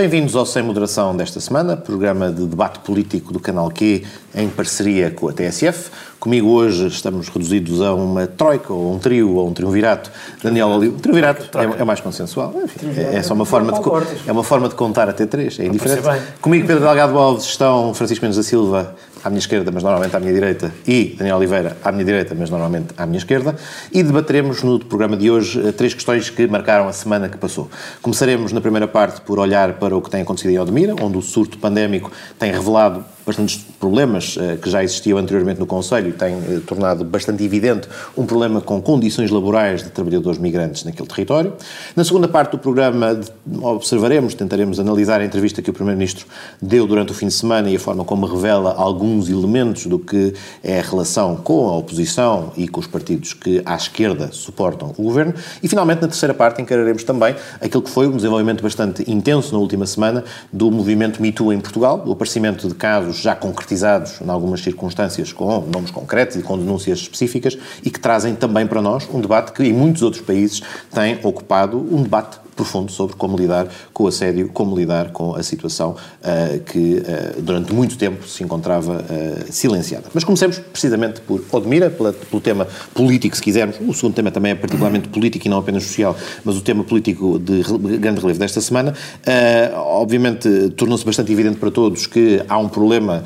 Bem-vindos ao Sem Moderação desta semana, programa de debate político do Canal Q em parceria com a TSF. Comigo hoje estamos reduzidos a uma troika, ou um trio, ou um triunvirato. Daniel Oliveira. Triunvirato é, é, mais consensual. Enfim, é, é, só uma forma de, é uma forma de contar até três, é indiferente. Comigo Pedro Delgado Alves estão Francisco Mendes da Silva à minha esquerda, mas normalmente à minha direita, e Daniel Oliveira à minha direita, mas normalmente à minha esquerda, e debateremos no programa de hoje eh, três questões que marcaram a semana que passou. Começaremos na primeira parte por olhar para o que tem acontecido em Odmira, onde o surto pandémico tem revelado bastantes problemas uh, que já existiam anteriormente no Conselho e tem uh, tornado bastante evidente um problema com condições laborais de trabalhadores migrantes naquele território. Na segunda parte do programa observaremos, tentaremos analisar a entrevista que o Primeiro-Ministro deu durante o fim de semana e a forma como revela alguns elementos do que é a relação com a oposição e com os partidos que à esquerda suportam o governo. E finalmente, na terceira parte, encararemos também aquilo que foi um desenvolvimento bastante intenso na última semana do movimento MeToo em Portugal, o aparecimento de casos já concretizados, em algumas circunstâncias, com nomes concretos e com denúncias específicas, e que trazem também para nós um debate que em muitos outros países tem ocupado um debate profundo sobre como lidar com o assédio, como lidar com a situação uh, que uh, durante muito tempo se encontrava uh, silenciada. Mas comecemos precisamente por Odmira, pela, pelo tema político, se quisermos. O segundo tema também é particularmente político e não apenas social, mas o tema político de grande relevo desta semana. obviamente, tornou-se bastante evidente para todos que há um problema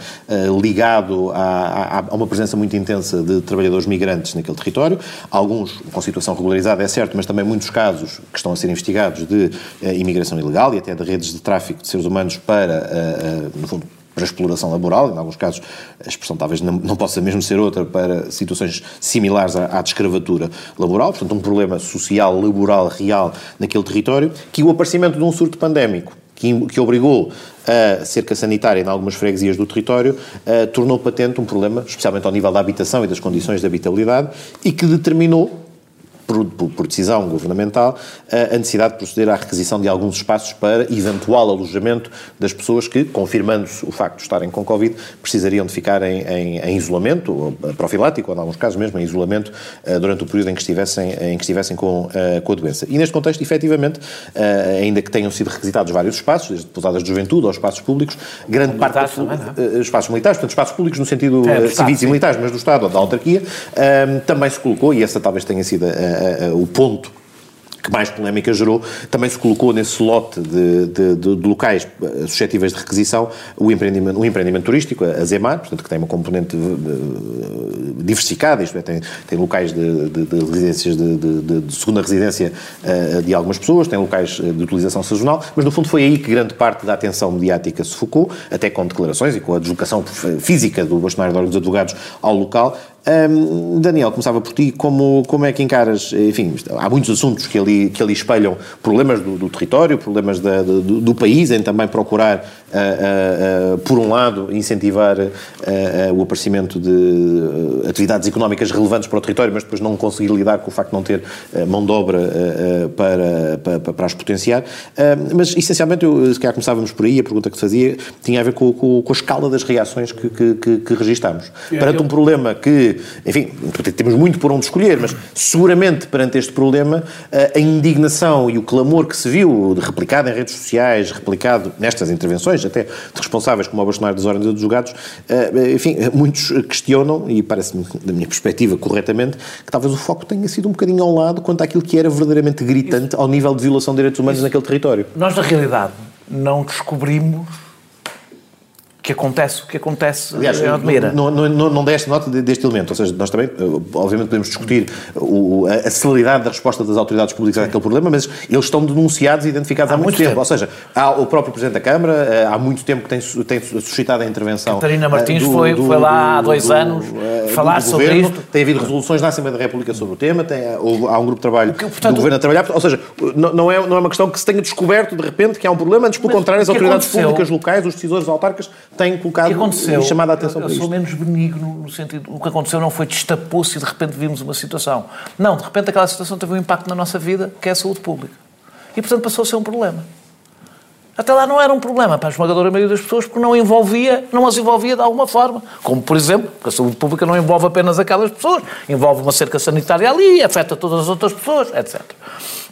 ligado a, a, a, uma presença muito intensa de trabalhadores migrantes naquele território, alguns com situação regularizada, é certo, mas também muitos casos que estão a ser investigados de uh, imigração ilegal e até de redes de tráfico de seres humanos para, uh, no fundo, para exploração laboral, em alguns casos a expressão talvez não, não possa mesmo ser outra para situações similares à, à de escravatura laboral, portanto um problema social, laboral, real naquele território, que o aparecimento de um surto pandémico que, que obrigou a cerca sanitária em algumas freguesias do território, uh, tornou patente um problema, especialmente ao nível da habitação e das condições de habitabilidade, e que determinou por, por, decisão governamental, a necessidade de proceder à requisição de alguns espaços para eventual alojamento das pessoas que, confirmando-se o facto de estarem com Covid, precisariam de ficar em, em, em isolamento, profilático, ou em alguns casos mesmo em isolamento, uh, durante o período em que estivessem, em que estivessem com, uh, com a doença. E neste contexto, efetivamente, ainda que tenham sido requisitados vários espaços, desde pousadas de juventude aos espaços públicos, grande parte... Também, uh, espaços militares, portanto, espaços públicos no sentido é, civis e militares, mas do Estado ou da autarquia, também se colocou, e essa talvez tenha sido uh, o ponto que mais polémica gerou, também se colocou nesse lote de, de, de, de locais suscetíveis de requisição o empreendimento, o empreendimento turístico, a Zemar, portanto, que tem uma componente diversificada, isto é, tem, tem locais de, residências de, segunda residência de algumas pessoas, tem locais de utilização sazonal, mas no fundo foi aí que grande parte da atenção mediática se focou, até com declarações e com a deslocação física do bastonário de órgãos advogados ao local, um, Daniel, começava por ti, como, como é que encaras, enfim, há muitos assuntos que ali, que ali espelham problemas do, do território, problemas da, do, do, país, em também procurar, uh, uh, por um lado, incentivar o aparecimento de atividades económicas relevantes para o território, mas depois não conseguir lidar com o facto de não ter mão de obra para, para, para, as potenciar. mas, essencialmente, eu, se calhar começávamos por aí, a pergunta que fazia tinha a ver com, com, com a escala das reações que, que, que, que registámos. Perante um problema que enfim, temos muito por onde escolher, mas seguramente perante este problema, a indignação e o clamor que se viu, replicado em redes sociais, replicado nestas intervenções, até de responsáveis como o Bolsonaro das Ordens dos eh, enfim, muitos questionam, e parece-me, da minha perspectiva, corretamente, que talvez o foco tenha sido um bocadinho ao lado quanto àquilo que era verdadeiramente gritante Isso. ao nível de violação de direitos humanos Isso. naquele território. Nós, na realidade, não descobrimos que acontece o que acontece Aliás, em Odmira. Não, não, não, não deste nota deste elemento, ou seja, nós também, eh, obviamente, podemos discutir o, a celeridade da resposta das autoridades públicas Sim. àquele problema, mas eles estão denunciados e identificados há, há muito, muito tempo. tempo. Ou seja, há o próprio Presidente da Câmara, eh, há muito tempo que tem, tem suscitado a intervenção. Catarina Martins do, foi, do, foi lá há dois do, anos falar sobre governo. isto. Tem havido resoluções na Assembleia da República sobre o tema, tem, há um grupo de trabalho que, portanto, do Governo a trabalhar, ou seja, não é, não é uma questão que se tenha descoberto de repente que há um problema, antes pelo contrário, as autoridades aconteceu? públicas locais, os decisores autarcas, têm colocado aconteceu, e chamada a atenção eu, eu sou menos benigno no sentido, o que aconteceu não foi destapou-se e de repente vimos uma situação. Não, de repente aquela situação teve um impacto na nossa vida, que é a saúde pública. E portanto passou a ser um problema. Até lá não era um problema para a esmagadora maioria das pessoas porque não envolvia, não as envolvia de alguma forma. Como, por exemplo, que a saúde pública não envolve apenas aquelas pessoas, envolve uma cerca sanitária ali, afeta todas as outras pessoas, etc.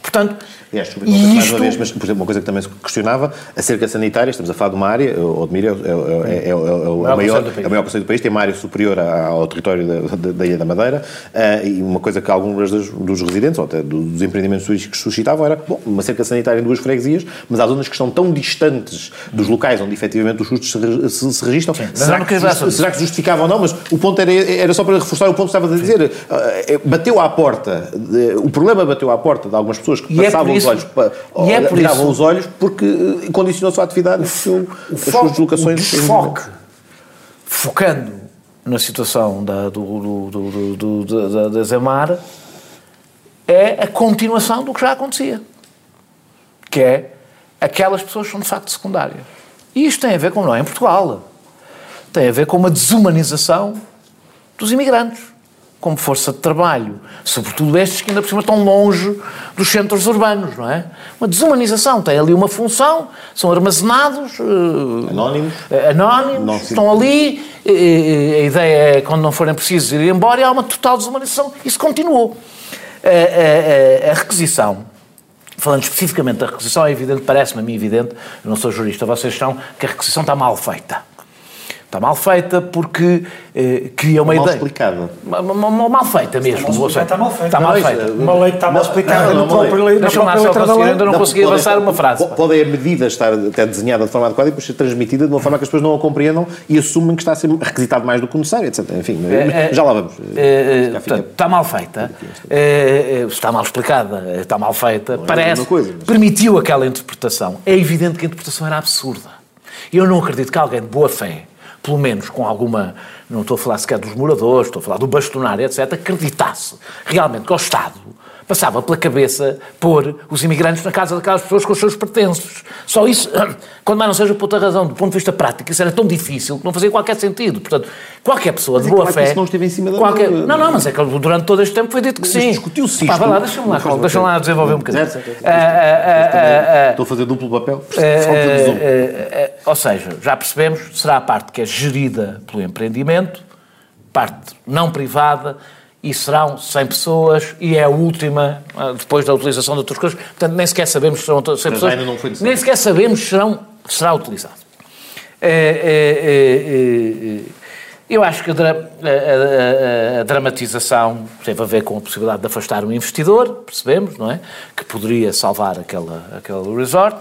Portanto, Aliás, desculpe, mais uma vez, mas, por exemplo, uma coisa que também se questionava, a cerca sanitária, estamos a falar de uma área, o Odmir é, é, é, é, o maior, é o maior conselho do país, tem uma área superior ao território da, da, da Ilha da Madeira, uh, e uma coisa que alguns dos, dos residentes, ou até dos empreendimentos turísticos suscitavam era, bom, uma cerca sanitária em duas freguesias, mas há zonas que estão tão distantes dos locais onde efetivamente os custos se, se, se registram. Sim, será, que, que, será que justificava ou não? Mas o ponto era, era só para reforçar o ponto que estava a dizer. Uh, bateu à porta, uh, o problema bateu à porta de algumas pessoas que e passavam os olhos para e é por isso, os olhos porque eh, condicionou a sua atividade, o, seu, o as foco, suas deslocações. O desfoque, focando na situação da, do, do, do, do, da, da Zemar, é a continuação do que já acontecia. Que é aquelas pessoas são de facto secundárias. E isto tem a ver com, não é em Portugal, tem a ver com uma desumanização dos imigrantes como força de trabalho, sobretudo estes que ainda por cima estão longe dos centros urbanos, não é? Uma desumanização, tem ali uma função, são armazenados... Uh, anónimos. Uh, anónimos, estão ali, uh, a ideia é, quando não forem precisos, ir embora e há uma total desumanização. Isso continuou. a requisição, falando especificamente da requisição, é evidente, parece-me a mim evidente, eu não sou jurista, vocês são, que a requisição está mal feita Está mal feita porque eh, cria uma mal ideia. explicada. Mal, mal, mal feita mesmo. Está mal, está mal feita. Está mal feita. Uma lei que está mal explicada no próprio lei. Deixa-me lá só conseguir, ainda não, consegui avançar uma frase. Pode a medida estar até desenhada de forma adequada e depois ser transmitida de uma forma que as pessoas não a compreendam e assumem que está a ser requisitado mais do que necessário, etc. Enfim, é, já lá vamos. É, portanto, está mal feita, está mal explicada, está mal feita, parece, permitiu aquela interpretação. É evidente que a interpretação era absurda. Eu não acredito que alguém de boa fé pelo menos com alguma, não estou a falar sequer dos moradores, estou a falar do bastonário, etc., acreditasse realmente que o Estado passava pela cabeça pôr os imigrantes na casa daquelas pessoas com os seus pertences. Só isso, quando mais não seja por outra razão, do ponto de vista prático, isso era tão difícil que não fazia qualquer sentido. Portanto, qualquer pessoa mas de boa é fé. Isso não esteve em cima da qualquer... Não, não, mas é que durante todo este tempo foi dito que sim. Discutiu-se isto. lá, deixa-me lá, deixa lá desenvolver um bocadinho. Estou a fazer duplo papel. Ou seja, já percebemos, será a parte que é gerida pelo empreendimento, parte não privada e serão 100 pessoas e é a última ah, depois da utilização de outras coisas. Portanto, nem sequer sabemos se serão 100 pessoas. nem sequer sabemos se serão, será utilizado. É, é, é, eu acho que a, a, a, a, dramatização teve a ver com a possibilidade de afastar um investidor, percebemos, não é? Que poderia salvar aquela, aquele resort.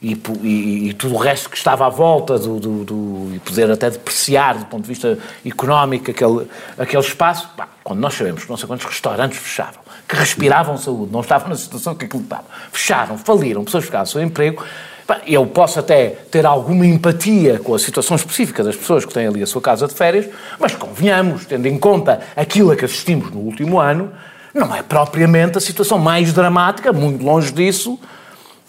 E, e, e, tudo o resto que estava à volta do, do, do, e poder até depreciar do ponto de vista económico aquele, aquele espaço, bah, quando nós sabemos que não sei quantos restaurantes fecharam, que respiravam saúde, não estavam na situação que aquilo estava, fecharam, faliram, pessoas ficaram sem emprego, bah, eu posso até ter alguma empatia com a situação específica das pessoas que têm ali a sua casa de férias, mas convenhamos, tendo em conta aquilo a que assistimos no último ano, não é propriamente a situação mais dramática, muito longe disso,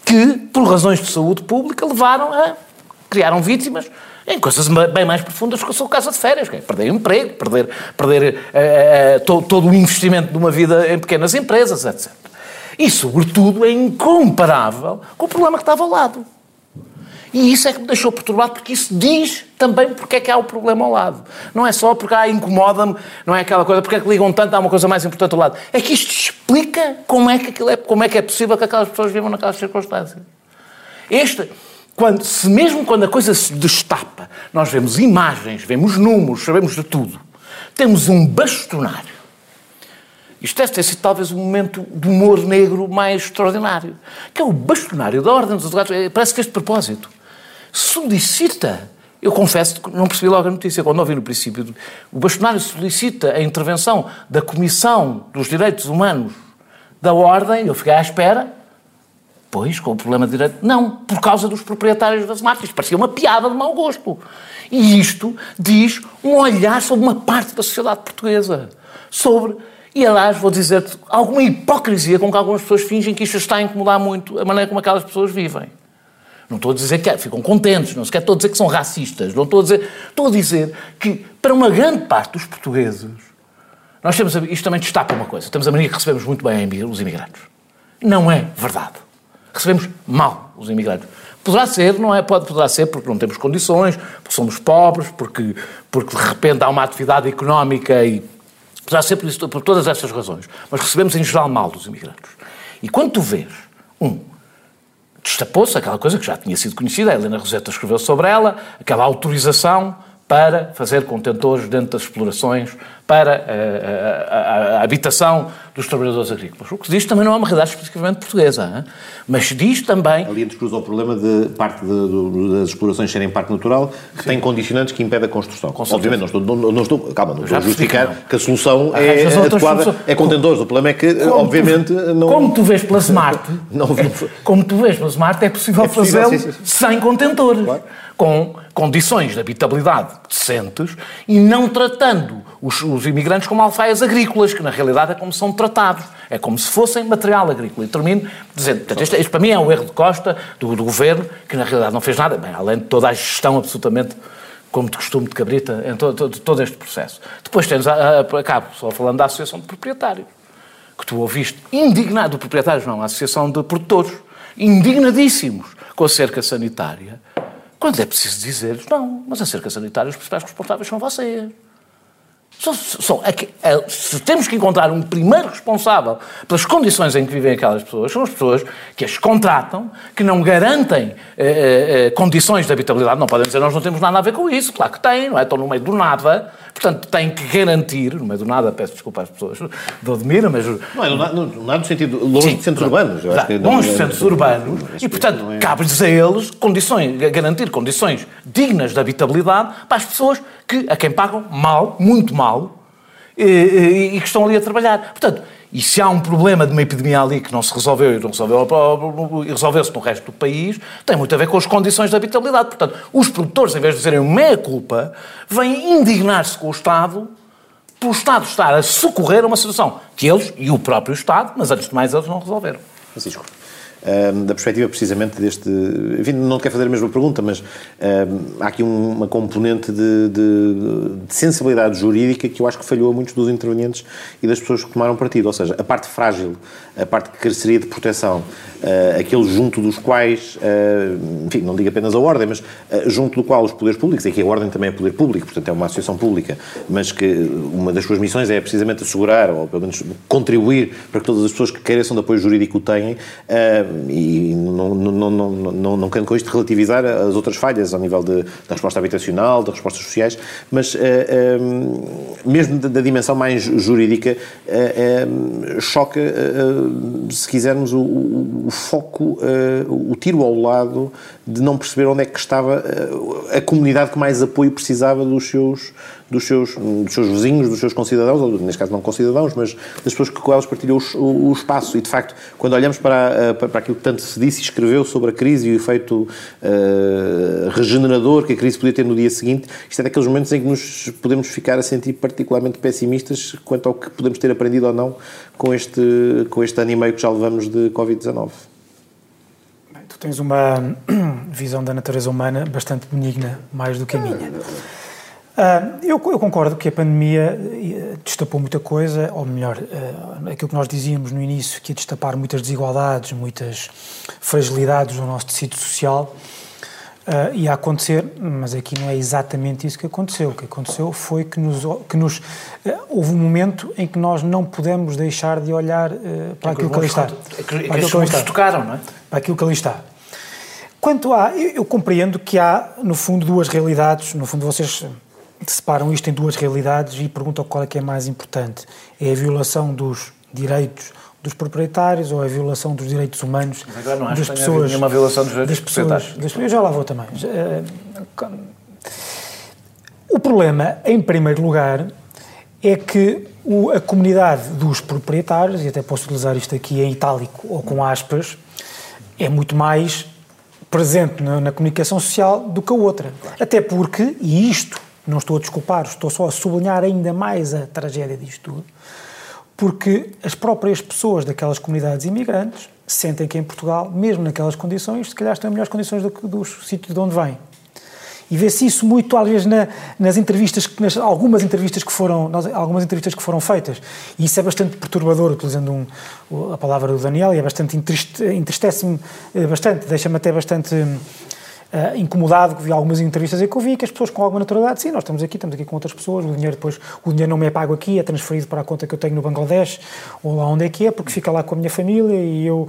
que, por razões de saúde pública, levaram a. criaram vítimas em coisas bem mais profundas que sua casa de férias, é perder emprego, perder, perder uh, to, todo o investimento de uma vida em pequenas empresas, etc. E, sobretudo, é incomparável com o problema que estava ao lado. E isso é que me deixou perturbado, porque isso diz também porque é que há o problema ao lado. Não é só porque ah, incomoda-me, não é aquela coisa, porque é que ligam tanto, há uma coisa mais importante ao lado. É que isto explica como é que, aquilo é, como é, que é possível que aquelas pessoas vivam naquelas circunstâncias. Este, quando, se mesmo quando a coisa se destapa, nós vemos imagens, vemos números, sabemos de tudo, temos um bastonário. Isto deve ter sido talvez o momento do humor negro mais extraordinário, que é o bastonário da Ordem dos Advogados. É, parece que este propósito solicita. Eu confesso que não percebi logo a notícia. Quando ouvi no princípio, o bastonário solicita a intervenção da Comissão dos Direitos Humanos da Ordem, eu fiquei à espera. Pois, com o problema de direito. Não, por causa dos proprietários das marcas. Parecia uma piada de mau gosto. E isto diz um olhar sobre uma parte da sociedade portuguesa. Sobre e, aliás, vou dizer-te, alguma hipocrisia com que algumas pessoas fingem que isto está a incomodar muito a maneira como aquelas pessoas vivem. Não estou a dizer que é, ficam contentes, não sequer estou a dizer que são racistas, não estou a dizer. Estou a dizer que, para uma grande parte dos portugueses, nós temos. Isto também destaca uma coisa: temos a mania que recebemos muito bem os imigrantes. Não é verdade. Recebemos mal os imigrantes. Poderá ser, não é? Pode, poderá ser porque não temos condições, porque somos pobres, porque, porque de repente há uma atividade económica e. Poderá ser por, isso, por todas estas razões. Mas recebemos em geral mal dos imigrantes. E quando tu vês, um, destapou-se aquela coisa que já tinha sido conhecida, a Helena Roseta escreveu sobre ela, aquela autorização para fazer contentores dentro das explorações, para a, eh, a, a, a, habitação dos trabalhadores agrícolas. O que diz também não é uma realidade especificamente portuguesa, hein? mas diz também... Ali entrecruza o problema de parte de, de, das explorações serem parque natural, que Sim. tem condicionantes que impedem a construção. Obviamente, não estou, não, não estou, calma, não estou a justificar que, a solução é adequada, é contentores. O problema é que, como obviamente, tu, não... Como tu vês pela Smart, não, como tu vês pela Smart, é possível, é possível fazê-lo sem contentores. Claro com condições de habitabilidade decentes e não tratando os, os, imigrantes como alfaias agrícolas, que na realidade é como são tratados. É como se fossem material agrícola. E termino dizendo, portanto, para mim é um erro de Costa, do, do, governo, que na realidade não fez nada, bem, além de toda a gestão absolutamente como de costume de cabrita em todo, todo, este processo. Depois tens, a, a, acabo só falando da Associação de Proprietários, que tu ouviste indignado, de proprietários não, a Associação de Produtores, indignadíssimos com a cerca sanitária, quando é preciso dizer, não, mas a cerca sanitária, os principais responsáveis são vocês. São, são, é que, é, se temos que encontrar um primeiro responsável pelas condições em que vivem aquelas pessoas, são as pessoas que as contratam, que não garantem eh, eh, condições de habitabilidade. Não podem dizer nós não temos nada a ver com isso. Claro que têm, não é? Estão no meio do nada. Portanto, têm que garantir, no meio do nada, peço desculpa às pessoas do Admira, mas... Não é nada no, sentido, longe Sim, de centros urbanos. Eu acho longe de centros urbanos. E, portanto, é... cabe-lhes a eles condições, garantir condições dignas de habitabilidade para as pessoas que, a quem pagam mal, muito mal, e, e, e que estão ali a trabalhar. Portanto, e se há um problema de uma epidemia ali que não se resolveu e não resolveu, resolveu-se no resto do país, tem muito a ver com as condições de habitabilidade. Portanto, os produtores, em vez de dizerem meia-culpa, vêm indignar-se com o Estado por o Estado estar a socorrer uma situação que eles e o próprio Estado, mas antes de mais eles não resolveram. Francisco da perspectiva precisamente deste. Enfim, não quero fazer a mesma pergunta, mas há aqui uma componente de, de, de, sensibilidade jurídica que eu acho que falhou a muitos dos intervenientes e das pessoas que tomaram partido. Ou seja, a parte frágil, a parte que careceria de proteção, uh, aqueles junto dos quais, uh, enfim, não digo apenas a ordem, mas uh, junto do qual os poderes públicos, que a ordem também é poder público, portanto é uma associação pública, mas que uma das suas missões é precisamente assegurar, ou pelo menos contribuir para que todas as pessoas que careçam de apoio jurídico o tenham e não, não, não, não, não com isto relativizar as outras falhas ao nível de, da resposta habitacional, das respostas sociais, mas mesmo da, da, dimensão mais jurídica, choca, se quisermos, o, o foco, o tiro ao lado de não perceber onde é que estava a comunidade que mais apoio precisava dos seus dos seus, dos seus vizinhos, dos seus concidadãos, ou neste caso não concidadãos, mas das pessoas que com elas partilhou o, o, espaço. E, de facto, quando olhamos para, para, para, aquilo que tanto se disse e escreveu sobre a crise e o efeito uh, regenerador que a crise podia ter no dia seguinte, isto é daqueles momentos em que nos podemos ficar a sentir particularmente pessimistas quanto ao que podemos ter aprendido ou não com este, com este ano e meio que já levamos de Covid-19. Tens uma visão da natureza humana bastante benigna, mais do que a minha. Uh, eu, concordo que a pandemia eh, destapou muita coisa, ou melhor, uh, aquilo que nós dizíamos no início, que ia destapar muitas desigualdades, muitas fragilidades do nosso tecido social, uh, ia acontecer, mas aqui não é exatamente isso que aconteceu. O que aconteceu foi que nos, que nos houve um momento em que nós não pudemos deixar de olhar para é aquilo que ali está. Que, que aquilo que tocaram, não é? Para aquilo que ali está. Quanto a. Eu, eu compreendo que há, no fundo, duas realidades. No fundo, vocês separam isto em duas realidades e perguntam qual é que é mais importante. É a violação dos direitos dos proprietários ou a violação dos direitos humanos Mas agora não das pessoas. nenhuma violação dos direitos dos proprietários. Das, eu já lá vou também. Eh, o problema, em primeiro lugar, é que o, a comunidade dos proprietários, e até posso utilizar isto aqui em itálico ou com aspas, é muito mais presente na, na comunicação social do que a outra. Até porque, e isto não estou a desculpar, estou só a sublinhar ainda mais a tragédia disto tudo, porque as próprias pessoas daquelas comunidades imigrantes sentem que em Portugal, mesmo naquelas condições, se calhar estão em melhores condições do que dos sítios de onde vêm. E vê-se isso muito, às vezes, na, nas entrevistas, nas, algumas entrevistas que foram, algumas entrevistas que foram feitas. E isso é bastante perturbador, utilizando um, a palavra do Daniel, e é bastante entristece-me eh, bastante, deixa-me até bastante uh, incomodado que vi algumas entrevistas e que eu vi que as pessoas com alguma naturalidade, sim, nós estamos aqui, estamos aqui com outras pessoas, o dinheiro depois, o dinheiro não me é pago aqui, é transferido para a conta que eu tenho no Bangladesh ou lá onde é que é, porque fica lá com a minha família e eu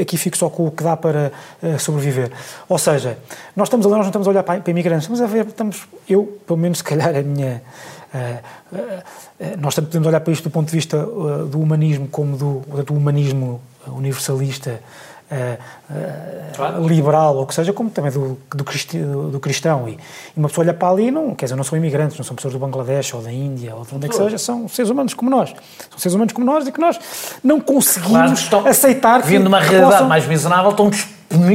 aqui fico só com o que dá para uh, sobreviver. Ou seja, nós estamos a nós não estamos a olhar para, para imigrantes, estamos a ver, estamos, eu, pelo menos se calhar a minha... Uh, nós podemos olhar para isto do ponto de vista do humanismo como do, do humanismo universalista uh, uh, liberal, ou que seja, como também do, do, cristi, do cristão. E, e, uma pessoa olha para ali, não, quer dizer, não são imigrantes, não são pessoas do Bangladesh ou da Índia ou de onde é que seja, são seres humanos como nós. São seres humanos como nós e que nós não conseguimos claro, estão, aceitar que. Vindo uma realidade possam... mais miserável, estão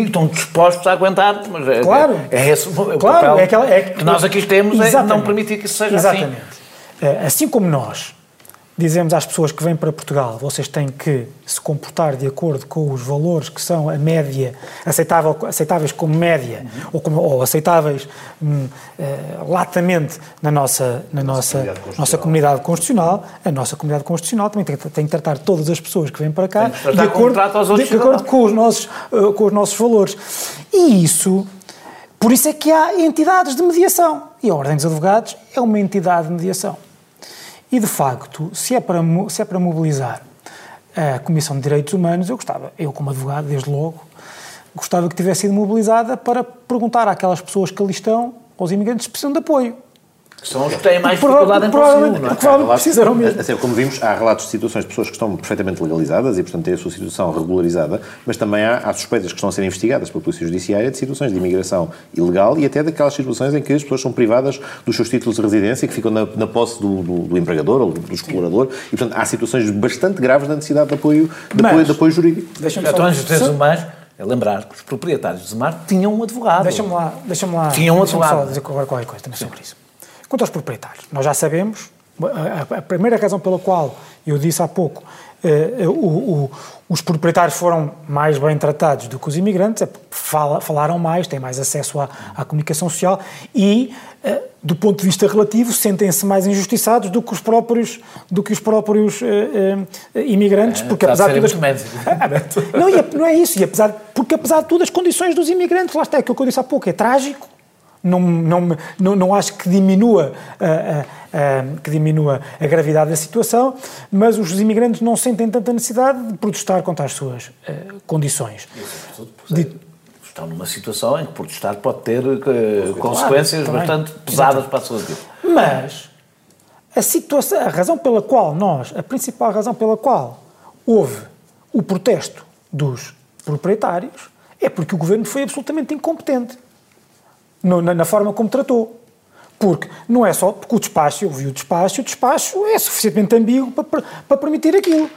estão dispostos a aguentar, mas é, claro, é, é esse o claro, papel é aquela, é, que nós aqui temos, é não permitir que isso seja exatamente. assim. Exatamente. Assim como nós dizemos às pessoas que vêm para Portugal, vocês têm que se comportar de acordo com os valores que são a média, aceitável, aceitáveis como média, uhum. ou, como, ou, aceitáveis hum, uh, latamente na nossa, na nossa, comunidade nossa comunidade constitucional, a nossa comunidade constitucional também tem, tem que tratar todas as pessoas que vêm para cá de acordo, de, de acordo com, os nossos, uh, com os nossos valores. E isso, por isso é que há entidades de mediação. E a Ordem dos Advogados é uma entidade de mediação. E, de facto, se é para, se é para mobilizar a Comissão de Direitos Humanos, eu gostava, eu como advogado, desde logo, gostava que tivesse sido mobilizada para perguntar àquelas pessoas que ali estão, aos imigrantes, se precisam de apoio. Que são os que têm mais dificuldade em conseguir, não é? Provavelmente precisaram mesmo. Assim, como vimos, há relatos de situações de pessoas que estão perfeitamente legalizadas e, portanto, têm a sua situação regularizada, mas também há, há suspeitas que estão a ser investigadas pela Polícia Judiciária de situações de imigração ilegal e até daquelas situações em que as pessoas são privadas dos seus títulos de residência que ficam na, na posse do, do, do, empregador ou do, do explorador e, portanto, há situações bastante graves da necessidade de apoio, de, mas, apoio, de apoio jurídico. Deixa-me então, teres mais, é lembrar que os proprietários de Zemar tinham um advogado. Deixa-me lá, deixa-me lá. Tinham um advogado. Só dizer qualquer coisa também sobre isso. Quanto aos proprietários, nós já sabemos, a, primeira razão pela qual eu disse há pouco, eh, o, o, os proprietários foram mais bem tratados do que os imigrantes, é fala, falaram mais, têm mais acesso à, à comunicação social e, eh, do ponto de vista relativo, sentem-se mais injustiçados do que os próprios, do que os próprios eh, imigrantes, é, porque apesar de tudo... não, e, não é isso, e apesar, porque apesar de tudo as condições dos imigrantes, lá está, aquilo que eu disse há pouco, é trágico, não, não, não, não acho que diminua, uh, uh, que diminua a gravidade da situação, mas os imigrantes não sentem tanta necessidade de protestar contra as suas uh, condições. De, estão numa situação em que protestar pode ter consequências claro, bastante pesadas para a sua vida. Mas a situação, a razão pela qual nós, a principal razão pela qual houve o protesto dos proprietários é porque o governo foi absolutamente incompetente no, na, na, forma como tratou. Porque não é só porque o despacho, eu vi o despacho, o despacho é suficientemente ambíguo para, para permitir aquilo.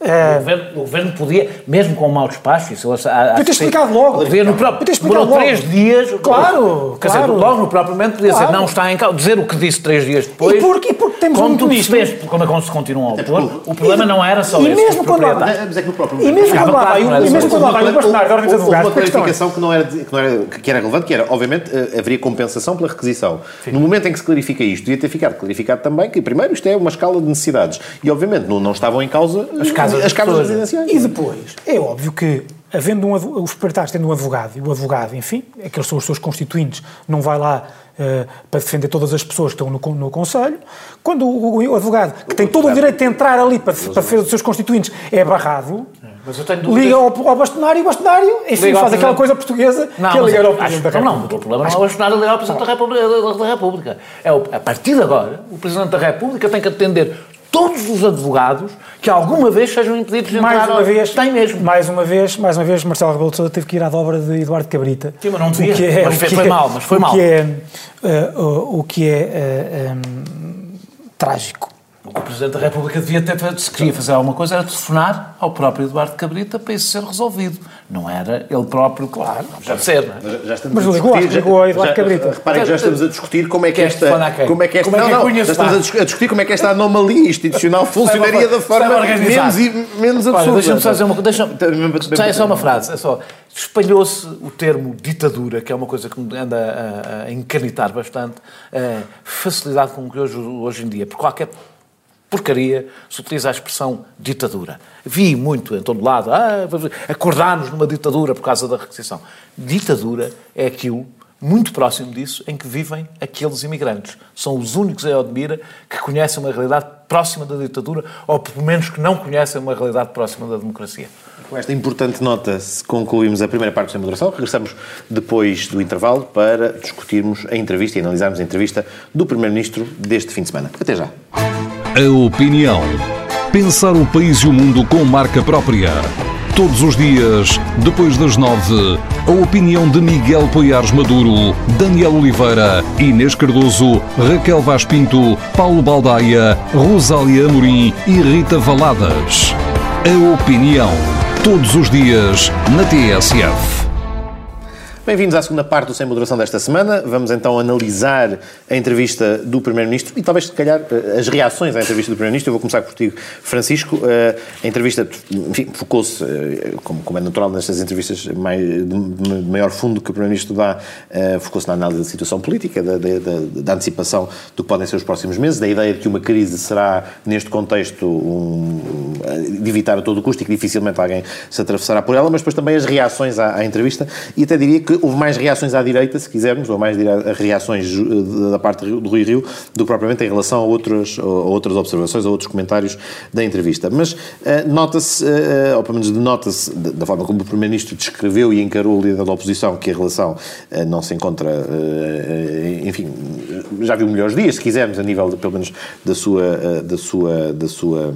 É... O, governo, o, governo, podia, mesmo com um mau despacho, isso há, há ter explicado logo. No próprio, demorou logo. três dias. Claro, quer claro. dizer, logo no próprio momento podia claro. dizer não está em causa, dizer o que disse três dias depois. E porque, e porque temos como um tu percebeste como é que se continuam a opor, o problema não era só e esse. Mesmo quando lá, mas é que no próprio e mesmo quando lá vai, e mesmo quando lá vai o bastonário da Ordem dos Advogados. uma clarificação que não, era, que, não era, que era relevante, que era, obviamente, eh, haveria compensação pela requisição. No momento em que se clarifica isto, devia ter ficado clarificado também que, primeiro, isto é uma escala de necessidades. E, obviamente, não estavam em causa as casas residenciais. E depois, é óbvio que, havendo um, os proprietários tendo um advogado, e o advogado, enfim, aqueles são os seus constituintes, não vai lá uh, para defender todas as pessoas que estão no, no Conselho, quando o, o, advogado, que tem todo o direito de entrar ali para, para defender os seus constituintes, é barrado, liga ao, ao bastonário e o bastonário, enfim, faz aquela coisa portuguesa não, que é ligar ao Presidente da República. Não, o problema não é o bastonário ligar ao Presidente da República. É, a partir de agora, o Presidente da República tem que atender todos os advogados que alguma vez sejam impedidos de mais entrar. Uma vez, tem mesmo. Mais uma vez, mais uma vez, Marcelo Rebelo de Sousa teve que ir à dobra de Eduardo Cabrita. Sim, mas não devia. Que é, mas foi é, mal, mas foi o mal. Que é, uh, o, o, que é uh, um, trágico. O o Presidente da República devia ter, se queria fazer alguma coisa, era telefonar ao próprio Eduardo Cabrita para isso ser resolvido. Não era ele próprio, claro, não pode ser. Não é? Já estamos Mas ligou, discutir, ligou ao Eduardo já- Cabrita. Reparem que já estamos a discutir como é que é esta. Como é que esta. Como é que não, a não, já estamos a discutir como é que esta anomalia institucional funcionaria da forma menos, e- menos absurda. deixa-me só dizer uma coisa. Só é só uma frase. É só. Espalhou-se o termo ditadura, que é uma coisa que me anda a, a encanitar bastante, a facilidade com que hoje, hoje em dia, por qualquer porcaria, se utiliza a expressão ditadura. Vi muito em todo lado, ah, acordámos numa ditadura por causa da requisição. Ditadura é aquilo muito próximo disso em que vivem aqueles imigrantes. São os únicos em Odmira que conhecem uma realidade próxima da ditadura, ou pelo menos que não conhecem uma realidade próxima da democracia. Com esta importante nota, concluímos a primeira parte do Sem Moderação. Regressamos depois do intervalo para discutirmos a entrevista e analisarmos a entrevista do Primeiro-Ministro deste fim de semana. Até já. A opinião. Pensar o país e o mundo com marca própria. Todos os dias, depois das nove, a opinião de Miguel Poiares Maduro, Daniel Oliveira, Inês Cardoso, Raquel Vaz Pinto, Paulo Baldaia, Rosália Amorim e Rita Valadas. A opinião. Todos os dias, na TSF. Bem-vindos à segunda parte do Sem Moderação desta semana. Vamos então analisar a entrevista do Primeiro-Ministro e talvez, se calhar, eh, as reações à entrevista do Primeiro-Ministro. Eu vou começar por ti, Francisco. Eh, A entrevista, enfim, focou-se, eh, como, é natural nestas entrevistas mais, de maior fundo que o Primeiro-Ministro dá, focou-se na análise da situação política, da- da- da antecipação do que podem ser os próximos meses, da ideia de que uma crise será, neste contexto, um, de evitar a todo custo e que dificilmente alguém se atravessará por ela, mas depois também as reações à, à entrevista e até diria que houve mais reações à direita, se quisermos, ou mais reações eh, da parte do Rui Rio do que propriamente em relação a, outras a outras observações, a outros comentários da entrevista. Mas eh, nota-se, eh, ou pelo menos denota-se, da forma como o Primeiro-Ministro descreveu e encarou o líder da oposição, que a relação não se encontra, enfim, já viu melhores dias, se quisermos, a nível, de, pelo menos, da sua, da sua, da sua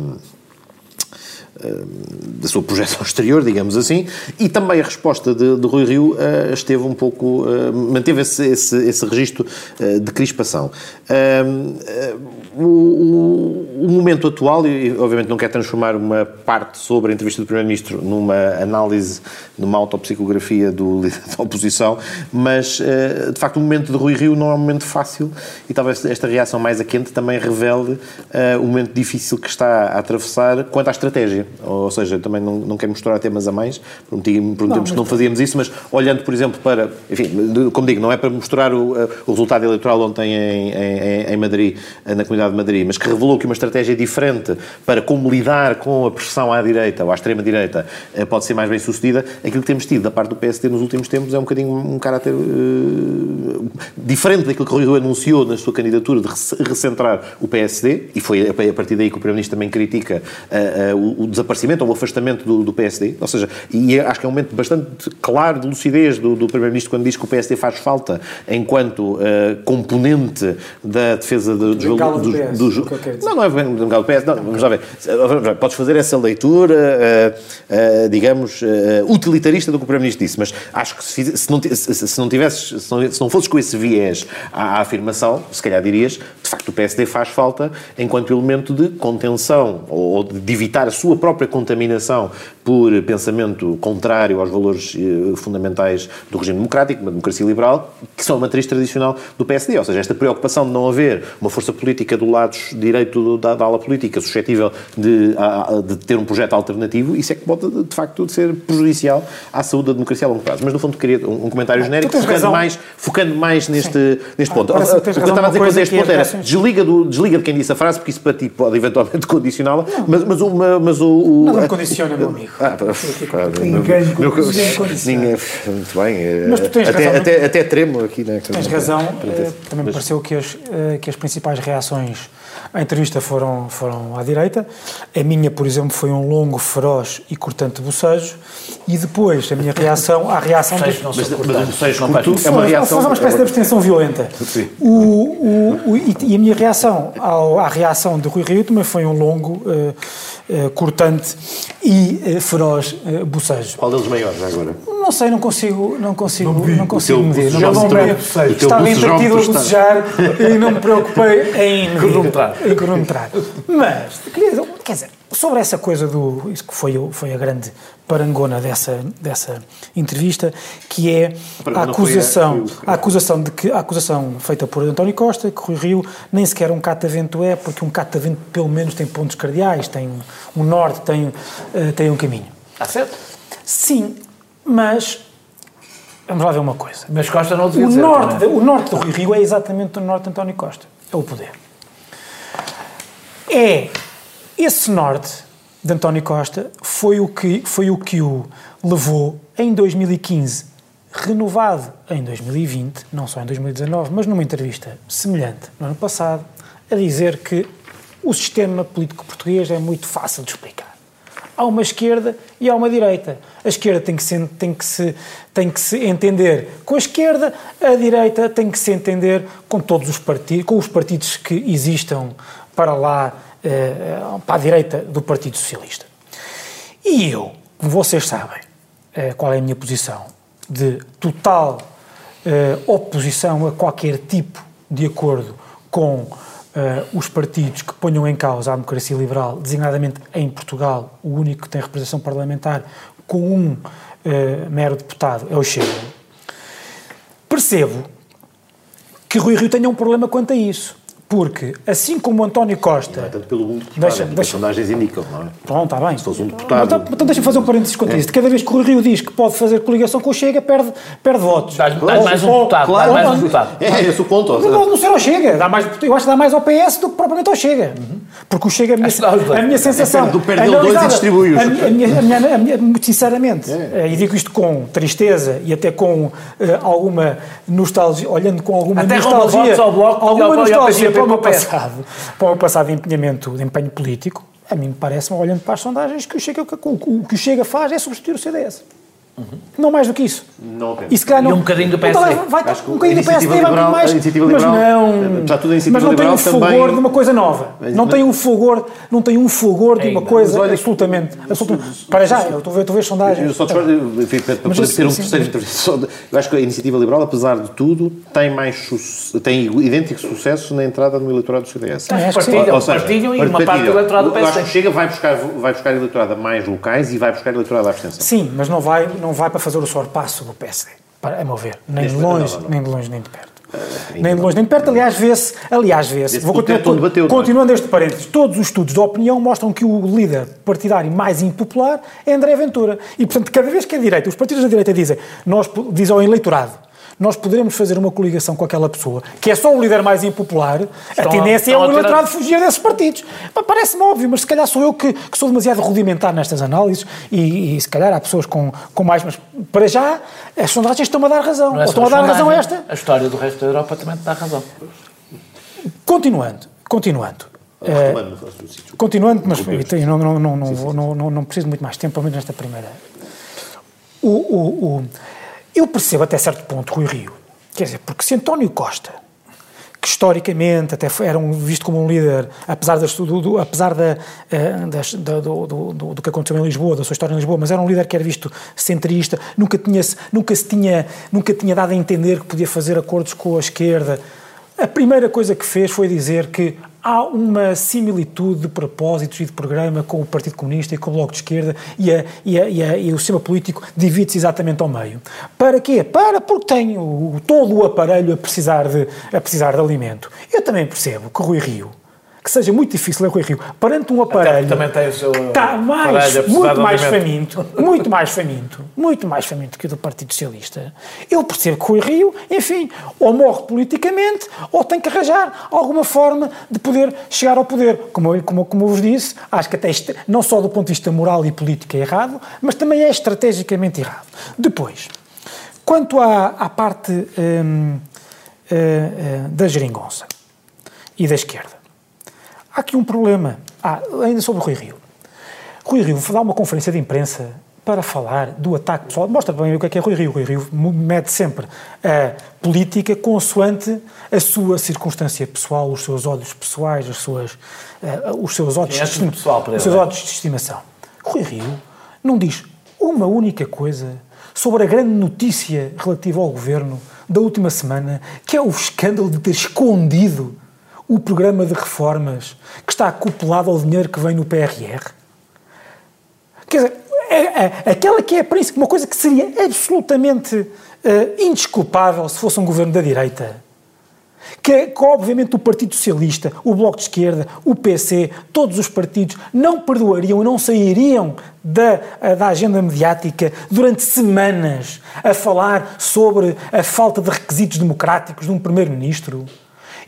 da sua projeção exterior, digamos assim, e também a resposta de, de Rui Rio eh, esteve um pouco, eh, manteve esse, esse, esse registro eh, de crispação. Eh, o, o- o momento atual, e obviamente não quero transformar uma parte sobre a entrevista do Primeiro-Ministro numa análise, numa autopsicografia do líder da oposição, mas eh, de facto o momento de Rui Rio não é um momento fácil e talvez esta reação mais a quente também revele eh, o momento difícil que está a atravessar quanto à estratégia. Ou seja, também não, não quero misturar temas a mais, prometi, prometemos que não fazíamos isso, mas olhando, por exemplo, para. Enfim, como digo, não é para misturar o, eh, o resultado eleitoral ontem em, em, em Madrid, eh, na Comunidade de Madrid, mas que revelou que uma estratégia diferente para como lidar com a pressão à direita ou à extrema-direita eh, pode ser mais bem sucedida. Aquilo que temos tido da parte do PSD nos últimos tempos é um bocadinho um caráter eh, diferente daquilo que o Rui anunciou na sua candidatura de rece- recentrar o PSD, e foi a partir daí que o Primeiro-Ministro também critica eh, eh, o, o desaparecimento ou o afastamento do, do PSD. Ou seja, e é- acho que é um momento bastante claro de lucidez do, do Primeiro-Ministro quando diz que o PSD faz falta enquanto eh, componente da defesa do, dos Bengala do PS, dos-. Não, não é bem bengala do PS, não, vamos lá ver. Vamos lá ver. Podes fazer essa leitura, eh, eh, digamos, utilitarista do que o Primeiro-Ministro disse, mas acho que se, se não, se- se não tivesses, se não, se não fosses com esse viés à, à afirmação, se calhar dirias, de facto o PSD faz falta enquanto elemento de contenção ou de evitar a sua própria contaminação por pensamento contrário aos valores eh, fundamentais do regime democrático, uma democracia liberal, que são a matriz tradicional do PSD. Ou seja, esta preocupação de não haver uma força política do lado direito da, da ala política suscetível de, de ter um projeto alternativo, isso é que pode, de facto, ser prejudicial à saúde da democracia a longo prazo. Mas, no fundo, queria um, um comentário genérico, tens focando razão. mais, focando mais neste, neste ponto. que o que eu estava a dizer coisa este é ponto era, reações. desliga, do, desliga de quem disse a frase, porque isso para ti pode eventualmente condicioná-la, mas, mas, o, mas o... o- Não me condiciona, meu amigo. Ah, Ninguém meu- ninguém condiciona. Muito bem. eh, Mas tu tens até, razão. Até, até tremo aqui, né? Tens razão, eh, também me pareceu que as, eh, que as principais reações à entrevista foram, foram à direita. A minha, por exemplo, foi um longo, feroz e cortante bocejo. E depois a minha reação, à reação dos- Mas, são mas o bocejo Não curto faz- é uma reação... Foi uma espécie de abstenção violenta. Sim. O, o, o- e, e a minha reação ao- à reação de Rui Rio também foi um longo, uh, cortante e uh, feroz uh, bocejo. Qual deles maior já agora? Não sei, não consigo, não consigo, Não não consigo O medir. Não, não, o teu estava entretido a bocejar e não me preocupei em medir, Cronometrar. Em cronometrar. Mas, quer dizer, sobre essa coisa do. Isso que foi, o- foi a grande parangona dessa, dessa entrevista, que é a Não acusação, a acusação de que a acusação feita por António Costa, que Rui Rio nem sequer um catavento é, porque um catavento pelo menos tem pontos cardeais, tem um norte, tem, eh, tem um caminho. Está certo? Sim, mas vamos lá ver uma coisa. Mas Costa não devia O dizer. norte, também. o norte do Rio Rio é exatamente o norte de António Costa. É o poder. É esse norte de António Costa foi o que, foi o, que o levou em 2015, renovado em 2020, não só em 2019, mas numa entrevista semelhante no ano passado, a dizer que o sistema político português é muito fácil de explicar. Há uma esquerda e há uma direita. A esquerda tem que, se, tem, que se, tem que se entender com a esquerda, a direita tem que se entender com todos os partidos, com os partidos que existam para lá, eh, para a direita do Partido Socialista. E eu, como vocês sabem, eh, qual é a minha posição de total eh, oposição a qualquer tipo de acordo com os partidos que ponham em causa a democracia liberal, designadamente em Portugal, o único que tem representação parlamentar com um mero deputado é o Chega. Percebo que Rui Rio tenha um problema quanto a isso. Porque, assim como o António Costa. Tanto pelo um deputado, Deixa- é deixa- as sondagens indicam, não é? Pronto, está bem. Se fosse um deputado- Então, então deixa-me fazer um parênteses quanto a isso. Cada vez que o Rio diz que pode fazer coligação com o Chega, perde, perde votos. Dá-lhe dá-lhe mais um deputado. Dá-lhe mais um deputado. É esse o ponto. Não não ser ao Chega. Dá mais, eu acho que dá mais ao PS do que propriamente ao Chega. Porque o Chega, a minha, dá a minha sensação. Perde- perde ele dois e distribui-os. A minha, a minha- a minha- a minha- muito sinceramente, eh, e digo isto com tristeza e até com eh, alguma nostalgia, olhando com alguma Até nostalgia, votos ao Bloco alguma nostalgia Para o meu para o PS. passado, para o meu passado de empenhamento, de empenho político, a mim parece-me, olhando para as sondagens, que o Chega, o que o Chega faz é substituir o CDS. Não mais do que isso. Não apenas. E se calhar E não, um bocadinho do Então PSD. vai- vai- Acho que um bocadinho do PSD vai liberal- bocadinho mais. iniciativa mas liberal, não, de tudo, a mas não tem um liberal também- fulgor de uma coisa nova. Mas- não tem um fulgor, não tem um fulgor de uma mas coisa olha que- absolutamente, absolutamente. Para já, eu estou a ver, estou a ver sondagens. Eu só discordo, enfim, para para Mas poder assim, ter um terceiro intervenção. Eu acho que a iniciativa liberal, apesar de tudo, tem mais tem idêntico sucesso na entrada no eleitorado do CDS. Partilham, Ou seja, partilham e uma parte do eleitorado do Eu acho que PSD. chega, vai buscar, vai buscar eleitorado a mais locais e vai buscar eleitorado à abstenção. Sim, mas não vai, não vai para fazer o sorpasso do PSD, para, a meu ver. Nem de longe, não, não, nem de longe, nem de perto. Nem de longe, nem de perto. Aliás, vê-se, aliás, vê-se. Vou continuar, onde bateu, é? continuando este parênteses. Todos os estudos de opinião mostram que o líder partidário mais impopular é André Ventura. E, portanto, cada vez que a direita, os partidos da direita dizem, nós, diz ao eleitorado, nós poderemos fazer uma coligação com aquela pessoa, que é só o líder mais impopular, a Estão a- tendência estão é a o a- eleitorado fugir desses partidos. Parece-me óbvio, mas se calhar sou eu que, que sou demasiado rudimentar nestas análises e, e se calhar há pessoas com, com mais, mas para já as sondagens estão a dar razão. É estão a dar sondagem, razão a esta. A história do resto da Europa também te dá razão. Continuando, continuando. Sítio. Continuando, mas eu não, não, não, não, não, não, não preciso de muito mais tempo, pelo menos nesta primeira. O, o, o- eu percebo até certo ponto Rui Rio. Quer dizer, porque se António Costa, que historicamente até era um, visto como um líder, apesar, das, do, do- apesar da, eh, das- da- do, do- do que aconteceu em Lisboa, da sua história em Lisboa, mas era um líder que era visto centrista, nunca, tinha, nunca, se tinha, nunca tinha dado a entender que podia fazer acordos com a esquerda. A primeira coisa que fez foi dizer que há uma similitude de propósitos e de programa com o Partido Comunista e com o Bloco de Esquerda e, a- e a- e a- e o sistema político divide-se exatamente ao meio. Para quê? Para porque tem o- todo o aparelho a precisar, de, a precisar de alimento. Eu também percebo que Rui Rio, que seja muito difícil a Rui Rio, perante um aparelho que está mais, muito mais faminto, muito mais faminto, muito mais faminto que o do Partido Socialista, eu percebo que o Rui Rio, enfim, ou morre politicamente ou tem que arranjar alguma forma de poder chegar ao poder. Como eu, como, como eu vos disse, acho que até este- não só do ponto de vista moral e político é errado, mas também é estrategicamente errado. Depois, quanto à, à parte hum, eh, eh, da geringonça e da esquerda, há aqui um problema. Ah, ainda sobre o Rui Rio. Rui Rio dá uma conferência de imprensa para falar do ataque pessoal. Mostra bem o que é que é Rui Rio. Rui Rio mede sempre a política consoante a sua circunstância pessoal, os seus ódios pessoais, as suas, uh, os seus ódios, é de, pessoal os seus ódios de estimação. Rui Rio não diz uma única coisa sobre a grande notícia relativa ao governo da última semana, que é o escândalo de ter escondido o programa de reformas que está acoplado ao dinheiro que vem no PRR. Quer dizer, é, é, aquela que é uma coisa que seria absolutamente uh, indesculpável se fosse um governo da direita. Que, que, obviamente o Partido Socialista, o Bloco de Esquerda, o PC, todos os partidos não perdoariam e não sairiam da, da agenda mediática durante semanas a falar sobre a falta de requisitos democráticos de um Primeiro-Ministro.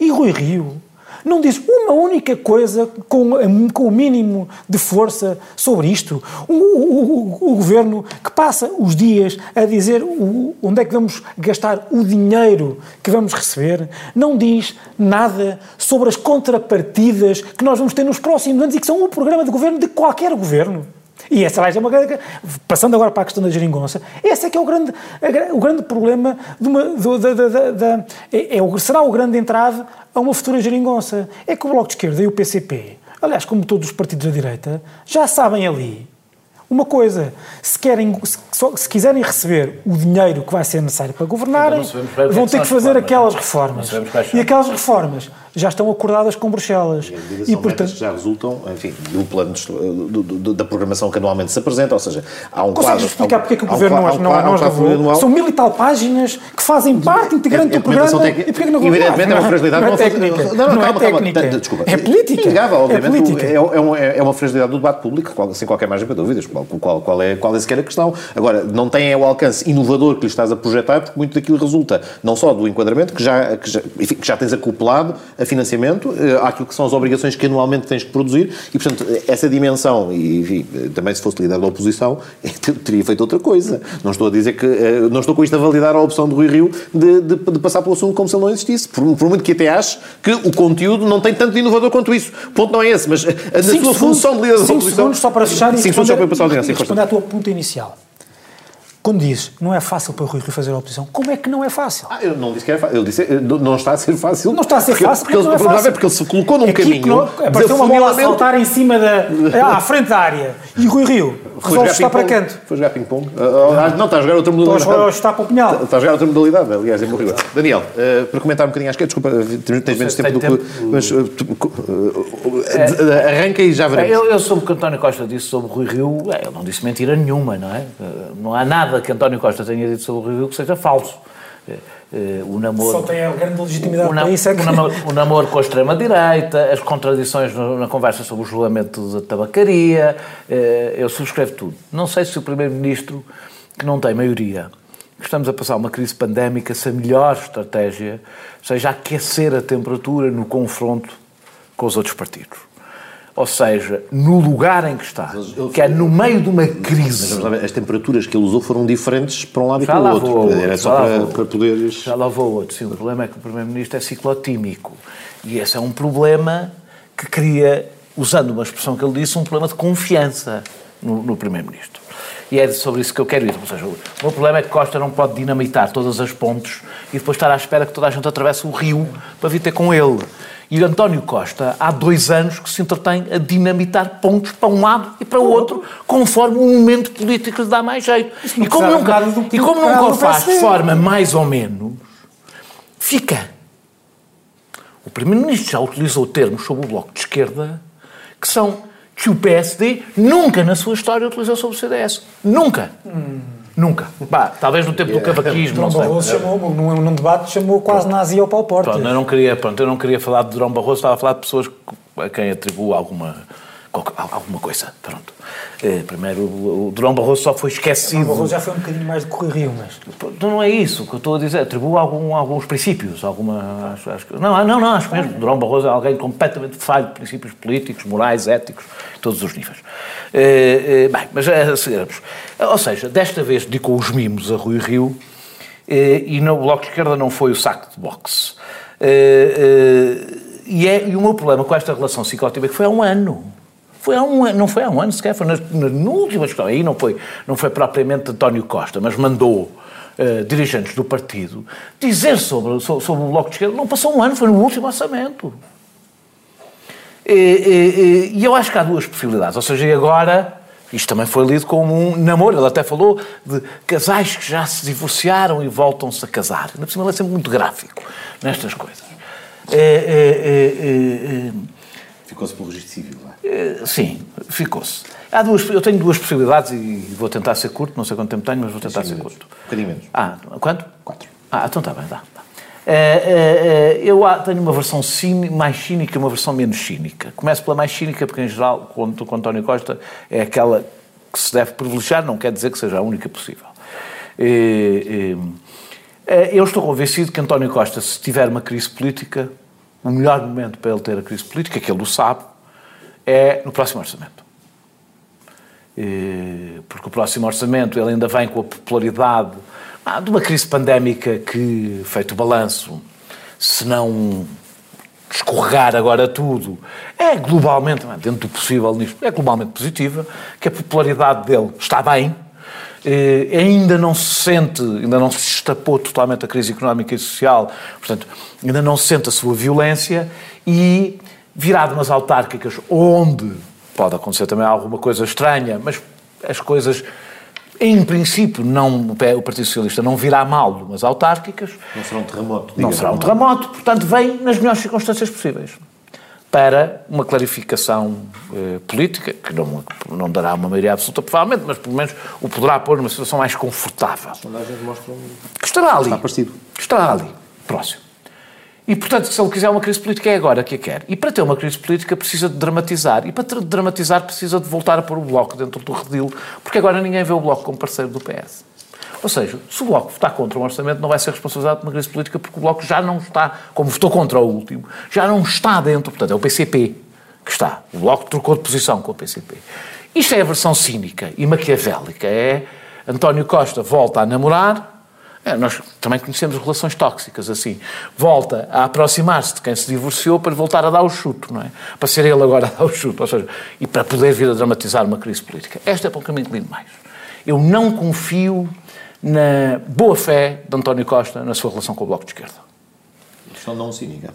E Rui Rio não diz uma única coisa com, com o mínimo de força sobre isto. O, o, o, o governo que passa os dias a dizer o, onde é que vamos gastar o dinheiro que vamos receber, não diz nada sobre as contrapartidas que nós vamos ter nos próximos anos e que são o programa de governo de qualquer governo. E essa é uma grande. Passando agora para a questão da geringonça, esse é que é o grande, o grande problema de uma. Do, da, da, da, é, é, será o grande entrave a uma futura geringonça. É que o Bloco de Esquerda e o PCP, aliás, como todos os partidos da direita, já sabem ali uma coisa, se, querem, se, se, quiserem receber o dinheiro que vai ser necessário para governarem, então vão ter que fazer aquelas reformas. E aquelas reformas já estão acordadas com Bruxelas. E, e portanto já resultam, enfim, do plano do, do, da programação que anualmente se apresenta, ou seja, há um Consegues quadro... explicar porque é que o Governo não, não, não, não São mil e tal páginas que fazem parte integrante do programa tec... e porque não Evidentemente é uma fragilidade... Não é técnica, não, não, é técnica, desculpa. É política. Inegável, obviamente, é, é, é uma fragilidade do debate público, sem qualquer margem para dúvidas, qual, qual, qual, é, qual é sequer a questão. Agora, não tem o alcance inovador que lhe estás a projetar, porque muito daquilo resulta não só do enquadramento, que já, que já, enfim, que já tens acoplado a financiamento, àquilo que são as obrigações que anualmente tens que produzir e, portanto, essa dimensão, e enfim, também se fosse líder da oposição, teria feito outra coisa. Não estou a dizer que, eh, não estou com isto a validar a opção do Rui Rio de, de, de passar pelo assunto como se ele não existisse, por, por, muito que até ache que o conteúdo não tem tanto de inovador quanto isso. O ponto não é esse, mas na sua função de líder da oposição... segundos só para fechar e responder, e responder à tua pergunta inicial. Quando dizes não é fácil para o Rui Rio fazer a oposição, como é que não é fácil? Ah, eu não disse que era fácil. Eu disse não está a ser fácil. Não está a ser porque, fácil porque, porque, ele, não é, é porque ele se colocou num Aqui, caminho. Apareceu uma bola a saltar em cima da. à frente da área. E Rui Rio resolve estar para canto. Foi jogar ping-pong? Uh, não, está a jogar outra modalidade. Está a estar para o punhal. Está a jogar outra modalidade, aliás, é muito Daniel, uh, para comentar um bocadinho, acho que desculpa, tens menos tempo do que. Mas uh, arranca e já veremos. Eu, eu soube o que António Costa disse sobre Rui Rio, ele não disse mentira nenhuma, não é? Não há nada que António Costa tenha dito sobre o Rio que seja falso. O namoro, Só tem a grande legitimidade o, para isso. É que... o, namoro, o namoro com a extrema-direita, as contradições na conversa sobre o julgamento da tabacaria, eu subscrevo tudo. Não sei se o Primeiro-Ministro, que não tem maioria, que estamos a passar uma crise pandémica, se a melhor estratégia seja aquecer a temperatura no confronto com os outros partidos ou seja, no lugar em que está, que é no meio de uma crise. Mas, as temperaturas que ele usou foram diferentes para um lado e para o outro. outro. Era só para, para poder. Já lá vou outro. Sim, o problema é que o Primeiro-Ministro é ciclotímico. E esse é um problema que cria, usando uma expressão que ele disse, um problema de confiança no, no Primeiro-Ministro. E é sobre isso que eu quero ir. Ou seja, o meu problema é que Costa não pode dinamitar todas as pontes e depois estar à espera que toda a gente atravesse o rio para vir ter com ele. E António Costa, há dois anos que se entretém a dinamitar pontos para um lado e para o outro, conforme o momento político lhe dá mais jeito. E como nunca, e como nunca o faz de forma mais ou menos, fica. O Primeiro-Ministro já utilizou termos sobre o Bloco de Esquerda que são que o PSD nunca na sua história utilizou sobre o CDS. Nunca. Hum. Nunca. Bah, talvez no tempo do cavaquismo, não sei. Barroso chamou, num, num debate, chamou quase pronto. nazi ao Portas. Pronto, eu não queria, pronto, eu não queria falar de Durão Barroso, estava a falar de pessoas a quem atribuo alguma, alguma coisa. Pronto. Eh, primeiro, o Durão Barroso só foi esquecido. O Barroso já foi um bocadinho mais de correrio, mas. Então não é isso que eu estou a dizer. Atribuo algum, alguns princípios. Alguma, acho, acho, não, não, não, acho mesmo. Durão Barroso é alguém completamente falho de princípios políticos, morais, éticos, todos os níveis. Eh, eh, bem, mas a seguirmos. Ou seja, desta vez dedicou os mimos a Rui Rio e no Bloco de Esquerda não foi o saco de boxe. E, é, e o meu problema com esta relação psicotípica foi há um ano Foi há um ano, não foi há um ano sequer, foi na, na, na última questão. Aí não foi, não foi propriamente António Costa, mas mandou uh, dirigentes do partido dizer sobre, sobre, sobre, o Bloco de Esquerda. Não passou um ano, foi no último orçamento. E, e, e eu acho que há duas possibilidades. Ou seja, agora isto também foi lido como um namoro. Ele até falou de casais que já se divorciaram e voltam-se a casar. Na cima, ele é sempre muito gráfico nestas coisas. É, é, é, ficou-se pelo registro civil? Sim, ficou-se. Há duas, eu tenho duas possibilidades e vou tentar ser curto, não sei quanto tempo tenho, mas vou tentar ser minutos. curto. Um bocadinho menos. Ah, quanto? Quatro. Ah, então está bem, dá. É, é, eu tenho uma versão mais cínica e uma versão menos cínica. Começo pela mais cínica, porque em geral, quando com António Costa, é aquela que se deve privilegiar, não quer dizer que seja a única possível. Eu estou convencido que António Costa, se tiver uma crise política, o melhor momento para ele ter a crise política, que ele o sabe, é no próximo orçamento. Porque o próximo orçamento ele ainda vem com a popularidade ah, de uma crise pandémica que, feito o balanço, se não escorregar agora tudo, é globalmente, dentro do possível nisto, é globalmente positiva, que a popularidade dele está bem, eh, ainda não se sente, ainda não se destapou totalmente a crise económica e social, portanto, ainda não se sente a sua violência e virá de umas autárquicas onde pode acontecer também alguma coisa estranha, mas as coisas em princípio, não, o Partido Socialista não virá mal de umas autárquicas. Não será um terremoto. Não será um terremoto, portanto, vem nas melhores circunstâncias possíveis para uma clarificação eh, política, que não, não dará uma maioria absoluta, provavelmente, mas pelo menos o poderá pôr numa situação mais confortável. As sondagens mostram que estará ali. Está parecido. Estará ali, próximo. E, portanto, se ele quiser uma crise política, é agora que a quer. E para ter uma crise política precisa de dramatizar. E para dramatizar precisa de voltar a pôr o Bloco dentro do redil, porque agora ninguém vê o Bloco como parceiro do PS. Ou seja, se o Bloco votar contra um orçamento, não vai ser responsabilizado por uma crise política, porque o Bloco já não está, como votou contra o último, já não está dentro. Portanto, é o PCP que está. O Bloco trocou de posição com o PCP. Isto é a versão cínica e maquiavélica. É António Costa volta a namorar, nós também conhecemos relações tóxicas assim. Volta a aproximar-se de quem se divorciou para voltar a dar o chuto, não é? Para ser ele agora a dar o chuto, ou seja, e para poder vir a dramatizar uma crise política. Esta é para o caminho lindo mais. Eu não confio na boa fé de António Costa na sua relação com o Bloco de Esquerda. Isto não cínica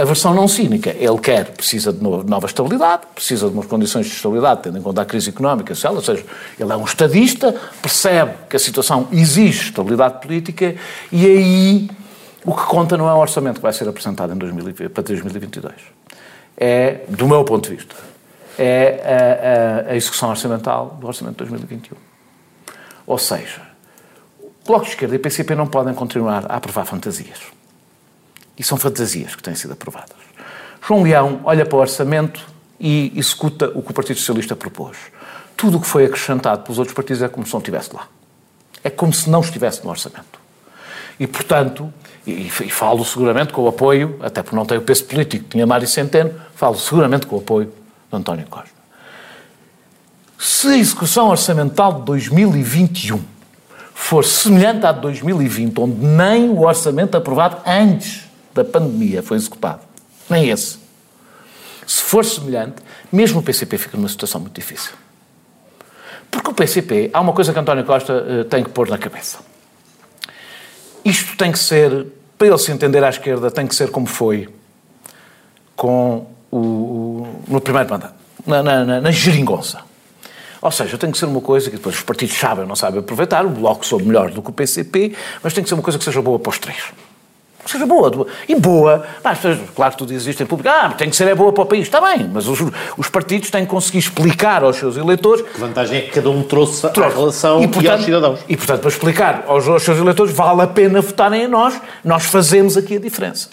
a versão não cínica. Ele quer, precisa de nova estabilidade, precisa de umas condições de estabilidade, tendo em conta a crise económica, social, ou seja, ele é um estadista, percebe que a situação exige estabilidade política e aí o que conta não é o orçamento que vai ser apresentado em 2020, para 2022. É, do meu ponto de vista, é a, a, a execução orçamental do orçamento de 2021. Ou seja, Bloco de Esquerda e PCP não podem continuar a aprovar fantasias. E são fantasias que têm sido aprovadas. João Leão olha para o orçamento e executa o que o Partido Socialista propôs. Tudo o que foi acrescentado pelos outros partidos é como se não estivesse lá. É como se não estivesse no orçamento. E, portanto, e, e falo seguramente com o apoio, até porque não tenho o peso político que tinha Mário Centeno, falo seguramente com o apoio de António Costa. Se a execução orçamental de 2021 for semelhante à de 2020, onde nem o orçamento aprovado antes da pandemia foi executado, nem esse. Se for semelhante, mesmo o PCP fica numa situação muito difícil. Porque o PCP, há uma coisa que António Costa uh, tem que pôr na cabeça. Isto tem que ser, para ele se entender à esquerda, tem que ser como foi com o, o no primeiro mandato, na, na, na geringonça. Ou seja, tem que ser uma coisa que depois os partidos sabem ou não sabem aproveitar, o Bloco soube melhor do que o PCP, mas tem que ser uma coisa que seja boa para os três seja boa. E boa, mas, claro que tu dizes isto em público, ah, tem que ser é boa para o país, está bem, mas os, os partidos têm que conseguir explicar aos seus eleitores... Que vantagem é que cada um trouxe, trouxe. à relação e, portanto, e aos cidadãos. E, portanto, para explicar aos, aos seus eleitores, vale a pena votarem em nós, nós fazemos aqui a diferença.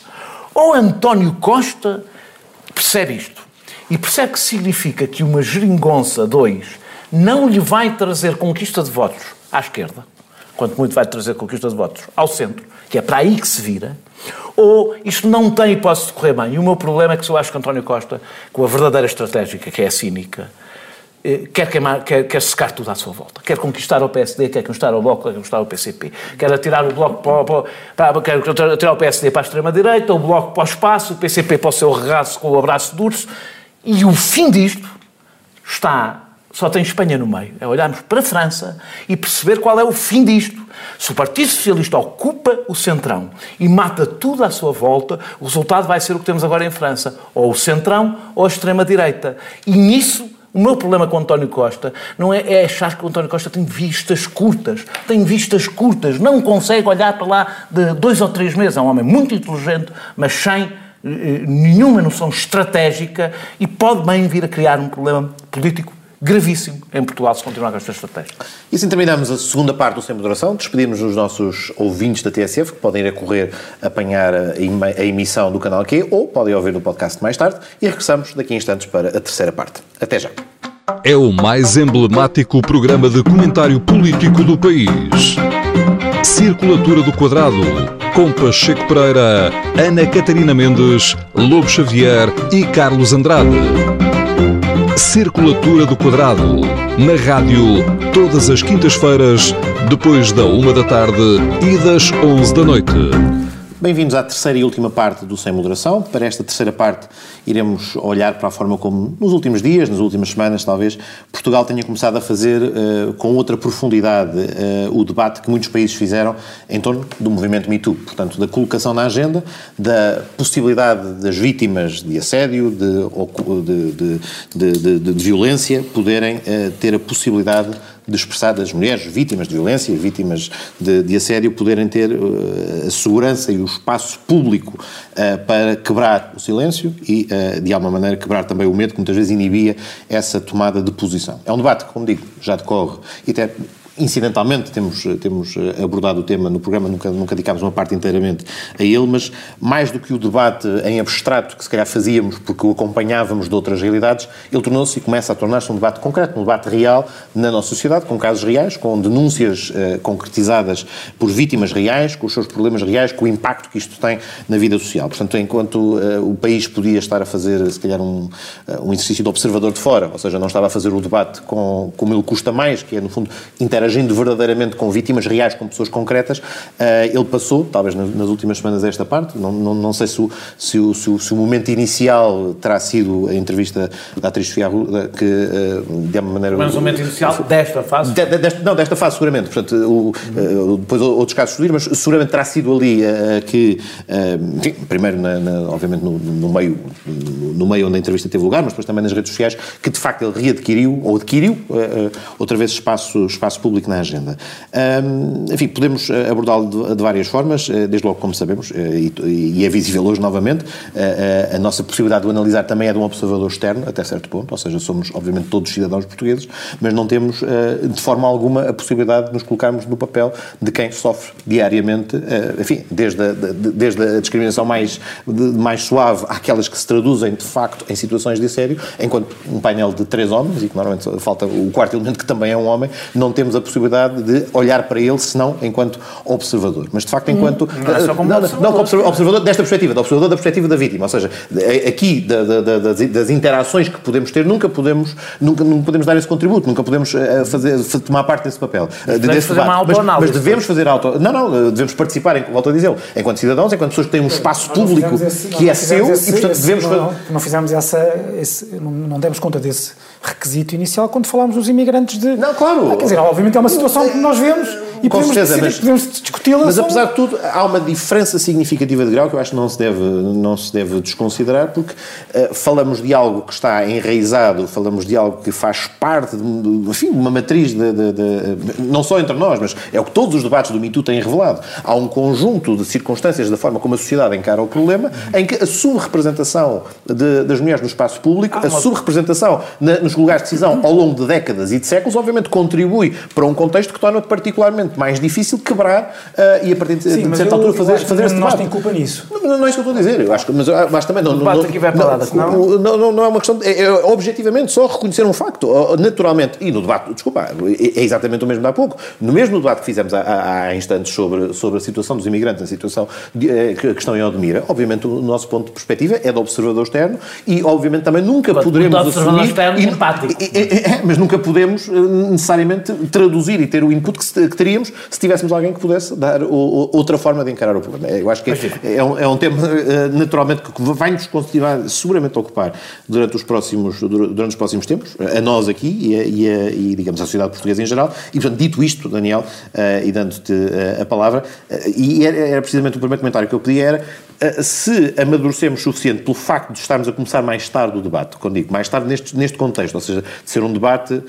Ou António Costa percebe isto, e percebe que significa que uma geringonça 2 não lhe vai trazer conquista de votos à esquerda, quanto muito vai trazer conquista de votos ao centro, que é para aí que se vira, ou isto não tem hipótese de correr bem. E o meu problema é que eu acho que António Costa, com a verdadeira estratégica, que é a cínica, eh, quer, queimar, quer, quer secar tudo à sua volta. Quer conquistar o PSD, quer conquistar o Bloco, quer conquistar o PCP. Quer atirar o Bloco para, para, quer atirar o PSD para a extrema-direita, o Bloco para o espaço, o PCP para o seu regaço com o abraço de urso. E o fim disto está só tem Espanha no meio. É olharmos para a França e perceber qual é o fim disto. Se o Partido Socialista ocupa o centrão e mata tudo à sua volta, o resultado vai ser o que temos agora em França: ou o centrão ou a extrema-direita. E nisso o meu problema com António Costa não é, é, achar que o António Costa tem vistas curtas. Tem vistas curtas. Não consegue olhar para lá de dois ou três meses. É um homem muito inteligente, mas sem eh, nenhuma noção estratégica e pode bem vir a criar um problema político gravíssimo em Portugal se continuar com esta estratégia. E assim terminamos a segunda parte do Sem Moderação. Despedimos os nossos ouvintes da TSF, que podem ir a correr apanhar a emissão do canal Q ou podem ouvir no podcast mais tarde. E regressamos daqui a instantes para a terceira parte. Até já. É o mais emblemático programa de comentário político do país. Circulatura do Quadrado, com Pacheco Pereira, Ana Catarina Mendes, Lobo Xavier e Carlos Andrade. Circulatura do Quadrado, na rádio, todas as quintas-feiras, depois da uma da tarde e das onze da noite. Bem-vindos à terceira e última parte do Sem Moderação. Para esta terceira parte, iremos olhar para a forma como, nos últimos dias, nas últimas semanas, talvez, Portugal tenha começado a fazer uh, com outra profundidade uh, o debate que muitos países fizeram em torno do movimento Me Too. Portanto, da colocação na agenda, da possibilidade das vítimas de assédio, de, de, de, de violência, poderem uh, ter a possibilidade de expressar das mulheres vítimas de violência, vítimas de, de assédio, poderem ter uh, a segurança e o espaço público uh, para quebrar o silêncio e, uh, de alguma maneira, quebrar também o medo que muitas vezes inibia essa tomada de posição. É um debate que, como digo, já decorre e até Incidentalmente temos, temos eh, abordado o tema no programa, nunca, nunca dedicámos uma parte inteiramente a ele, mas mais do que o debate em abstrato que se calhar fazíamos porque o acompanhávamos de outras realidades, ele tornou-se e começa a tornar-se um debate concreto, um debate real na nossa sociedade, com casos reais, com denúncias uh, concretizadas por vítimas reais, com os seus problemas reais, com o impacto que isto tem na vida social. Portanto, enquanto uh, o país podia estar a fazer, se calhar, um, uh, um exercício de observador de fora, ou seja, não estava a fazer o debate com, como ele custa mais, que é, no fundo, interagir interagindo verdadeiramente com vítimas reais, com pessoas concretas, uh, ele passou, talvez nas últimas semanas, esta parte. Não, não, não sei se o, se, o, se, o, se o, momento inicial terá sido a entrevista da atriz Sofia Arruda, que uh, de alguma maneira. Mas o momento inicial desta fase? De, de, desta, não, desta fase, seguramente. Portanto, o, uh, depois outros casos surgiram, mas seguramente terá sido ali que. Enfim, primeiro, na, na, obviamente, no, no, meio, no meio onde a entrevista teve lugar, mas depois também nas redes sociais, que de facto ele readquiriu, ou adquiriu, outra vez espaço, espaço público na agenda agenda. Um, enfim, podemos eh, abordá-lo de, de, várias formas, eh, desde logo, como sabemos, eh, e, e é visível hoje novamente, a, a, nossa possibilidade de o analisar também é de um observador externo, até certo ponto, ou seja, somos, obviamente, todos cidadãos portugueses, mas não temos, de forma alguma, a possibilidade de nos colocarmos no papel de quem sofre diariamente, enfim, desde a, desde a discriminação mais, mais suave àquelas que se traduzem, de facto, em situações de assédio, enquanto um painel de três homens, e que normalmente falta o quarto elemento, que também é um homem, não temos a possibilidade de olhar para ele, senão enquanto observador. Mas, de facto, enquanto... Não, é só como não, observador. Não, observador, observador desta perspectiva, da observador da perspectiva da vítima. Ou seja, aqui, da, da, das, das, interações que podemos ter, nunca podemos, nunca, nunca podemos dar esse contributo, nunca podemos eh, fazer, tomar parte desse papel. Mas desse fazer uma mas, mas devemos fazer auto... Não, não, devemos participar, volto a dizer, enquanto cidadãos, enquanto pessoas que têm um espaço público esse, que é seu esse, e, portanto, devemos... Não, não fizemos essa... Esse, não, não demos conta desse requisito inicial quando falámos dos imigrantes de... Não, claro. Ah, quer dizer, obviamente é uma situação que nós vemos e Com podemos, certeza, mas, podemos discuti-la. Mas apesar de tudo, há uma diferença significativa de grau que eu acho que não se deve, não se deve desconsiderar, porque uh, falamos de algo que está enraizado, falamos de algo que faz parte de, de enfim, uma matriz de, de, de, não só entre nós, mas é o que todos os debates do MeToo têm revelado. Há um conjunto de circunstâncias da forma como a sociedade encara o problema, em que a subrepresentação das mulheres no espaço público, ah, a subrepresentação nos lugares de decisão ao longo de décadas e de séculos, obviamente contribui para um contexto que torna particularmente mais difícil quebrar uh, e a partir de, Sim, de certa altura fazer, fazer esse debate. Nós tem culpa nisso. Não, não, não, é isso que eu estou a dizer. Eu acho que, mas acho também não. O debate não, aqui vai para lá não, não, não, é uma questão. De, é, é, objetivamente só reconhecer um facto. Naturalmente. E no debate, desculpa, é, é exatamente o mesmo de há pouco. No mesmo debate que fizemos há, há instantes sobre, sobre a situação dos imigrantes, a situação de, eh, que estão em Odmira, obviamente o nosso ponto de perspectiva é do observador externo e, obviamente, também nunca Mas, poderemos assumir... externo e, empático. É, é, mas nunca podemos necessariamente traduzir e ter o input que, que teria seríamos se tivéssemos alguém que pudesse dar o, o, outra forma de encarar o problema. Eu acho que é, é, um, é um tema, uh, naturalmente, que vai-nos continuar seguramente a ocupar durante os próximos, durante os próximos tempos, a nós aqui e, a, e, a, e digamos, à sociedade portuguesa em geral. E, portanto, dito isto, Daniel, uh, e dando-te uh, a palavra, e era, era precisamente o primeiro comentário que eu pedi, era eh, se amadurecemos suficiente pelo facto de estarmos a começar mais tarde o debate, quando digo mais tarde neste, neste contexto, ou seja, de ser um debate uh,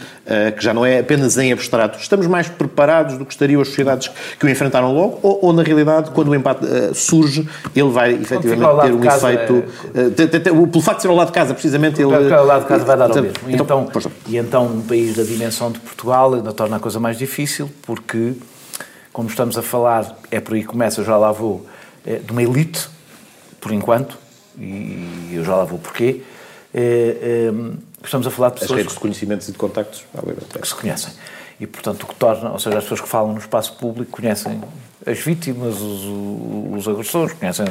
que já não é apenas em abstrato, estamos mais preparados do que estariam as sociedades que o enfrentaram logo, ou, ou na realidade, quando o empate uh, surge, ele vai efetivamente ter um efeito. É... Uh, pelo facto de ser ao lado de casa, precisamente, ele. Pelo lado de casa vai dar ao mesmo. E então, então, e então um país da dimensão de Portugal ainda torna a coisa mais difícil, porque, como estamos a falar, é por aí que começa, já lá vou, de uma elite por enquanto, e eu já lá vou porquê, é, é, estamos a falar de pessoas... As redes de conhecimentos e de contactos. Que se conhecem. E, portanto, o que torna, ou seja, as pessoas que falam no espaço público conhecem as vítimas, os, os agressores, conhecem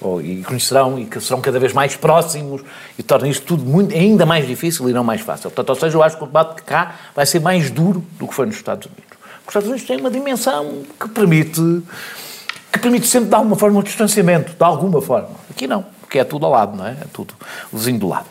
ou, e conhecerão e que serão cada vez mais próximos e torna isto tudo muito, ainda mais difícil e não mais fácil. Portanto, ou seja, eu acho que o debate cá vai ser mais duro do que foi nos Estados Unidos. Os Estados Unidos têm uma dimensão que permite permite sempre, de alguma forma, um distanciamento, de alguma forma. Aqui não, porque é tudo ao lado, não é? É tudo vizinho do lado.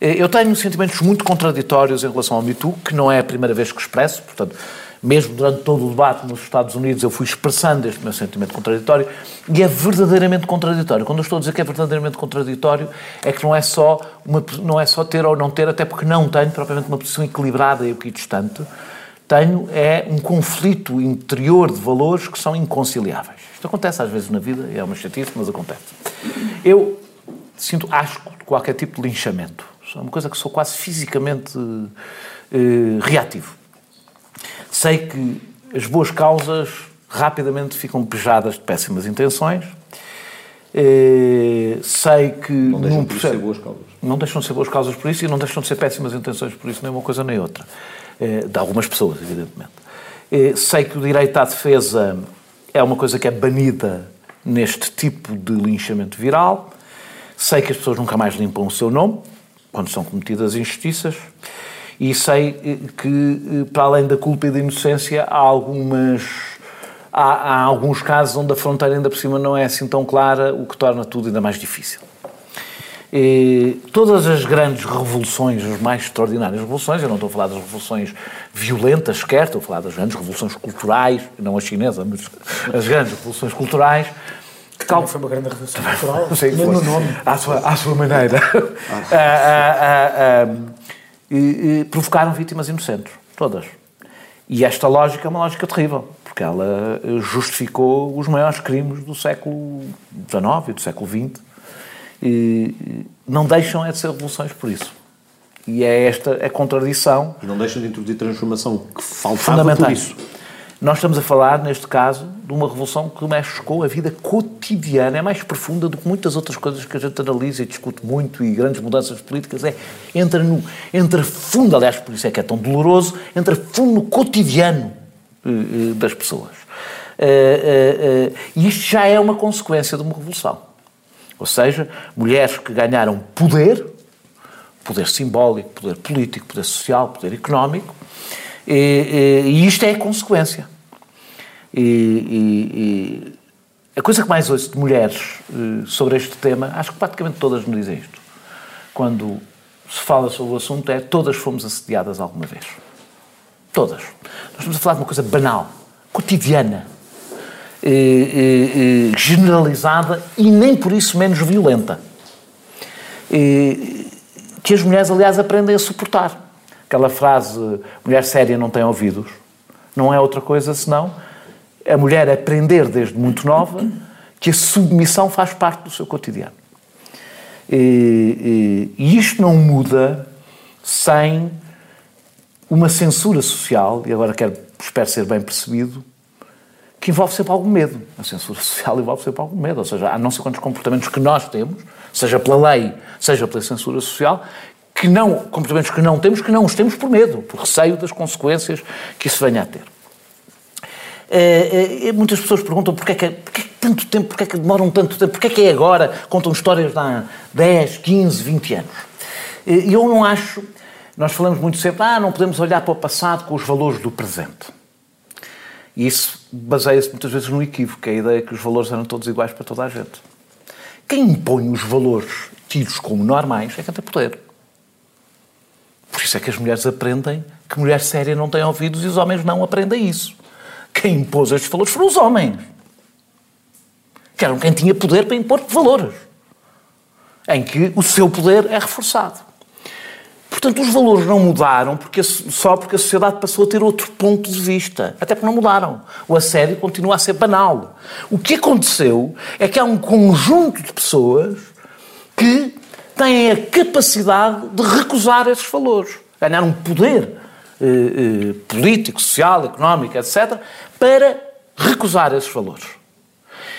Eh, eu tenho sentimentos muito contraditórios em relação ao Me que não é a primeira vez que expresso, portanto, mesmo durante todo o debate nos Estados Unidos, eu fui expressando este meu sentimento contraditório, e é verdadeiramente contraditório. Quando eu estou a dizer que é verdadeiramente contraditório, é que não é só, uma, não é só ter ou não ter, até porque não tenho propriamente uma posição equilibrada e equidistante, tenho é um conflito interior de valores que são inconciliáveis. Isto acontece às vezes na vida, é uma chatice, mas acontece. Eu sinto asco de qualquer tipo de linchamento. É uma coisa que sou quase fisicamente eh, reativo. Sei que as boas causas rapidamente ficam pejadas de péssimas intenções. Eh, sei que. Não deixam de ser boas causas. Não deixam de ser boas causas por isso e não deixam de ser péssimas intenções por isso, nem uma coisa nem outra. Eh, de algumas pessoas, evidentemente. Eh, sei que o direito à defesa é uma coisa que é banida neste tipo de linchamento viral. Sei que as pessoas nunca mais limpam o seu nome quando são cometidas injustiças. E sei eh, que, eh, para além da culpa e da inocência, há algumas. Há, há alguns casos onde a fronteira ainda por cima não é assim tão clara, o que torna tudo ainda mais difícil. Todas as grandes revoluções, as mais extraordinárias revoluções, eu não estou a falar das revoluções violentas sequer, estou a falar das grandes revoluções culturais, não a chinesa, mas as grandes revoluções culturais, que tal... foi uma grande revolução cultural, sei que no nome. À sua, à sua maneira. Ah. ah, ah, e, e provocaram vítimas inocentes, todas. E esta lógica é uma lógica terrível, porque ela justificou os maiores crimes do século XIX e do século XX não deixam é de ser revoluções por isso. E é esta a contradição. E não deixam de introduzir transformação que faltava por isso. Nós estamos a falar, neste caso, de uma revolução que mexe com a vida cotidiana, é mais profunda do que muitas outras coisas que a gente analisa e discute muito, e grandes mudanças políticas, é, entra, no, entra fundo, aliás, por isso é que é tão doloroso, entra fundo no cotidiano eh, eh, das pessoas. Eh, e isto já é uma consequência de uma revolução. Ou seja, mulheres que ganharam poder, poder simbólico, poder político, poder social, poder económico, e, e, e isto é a consequência. E, a coisa que mais ouço de mulheres eh, sobre este tema, acho que praticamente todas me dizem isto. Quando se fala sobre o assunto, é todas fomos assediadas alguma vez. Todas. Nós estamos a falar de uma coisa banal, cotidiana eh, eh, eh, generalizada e nem por isso menos violenta. que as mulheres, aliás, aprendem a suportar. Aquela frase, mulher séria não tem ouvidos, não é outra coisa senão a mulher aprender desde muito nova que a submissão faz parte do seu cotidiano. E, e, e isto não muda sem uma censura social, e agora quero, espero ser bem percebido, que envolve sempre algum medo. A censura social envolve sempre algum medo. Ou seja, há não sei quantos comportamentos que nós temos, seja pela lei, seja pela censura social, que não, comportamentos que não temos, que não os temos por medo, por receio das consequências que isso venha a ter. É, é, muitas pessoas perguntam porquê é que, porquê é que tanto tempo, porquê é que demoram tanto tempo, porquê é que é agora, contam histórias de há 10, 15, 20 anos. E eu não acho, nós falamos muito sempre, ah, não podemos olhar para o passado com os valores do presente. Isso baseia-se muitas vezes no equívoco, é a ideia que os valores eram todos iguais para toda a gente. Quem impõe os valores tidos como normais é quem tem poder. Por isso é que as mulheres aprendem que mulher séria não tem ouvidos e os homens não aprendem isso. Quem impôs estes valores foram os homens. Que eram quem tinha poder para impor valores. Em que o seu poder é reforçado. Portanto, os valores não mudaram porque, só porque a sociedade passou a ter outro ponto de vista. Até porque não mudaram. O assédio continua a ser banal. O que aconteceu é que há um conjunto de pessoas que têm a capacidade de recusar esses valores. Ganhar um poder eh, eh, político, social, económico, etc., para recusar esses valores.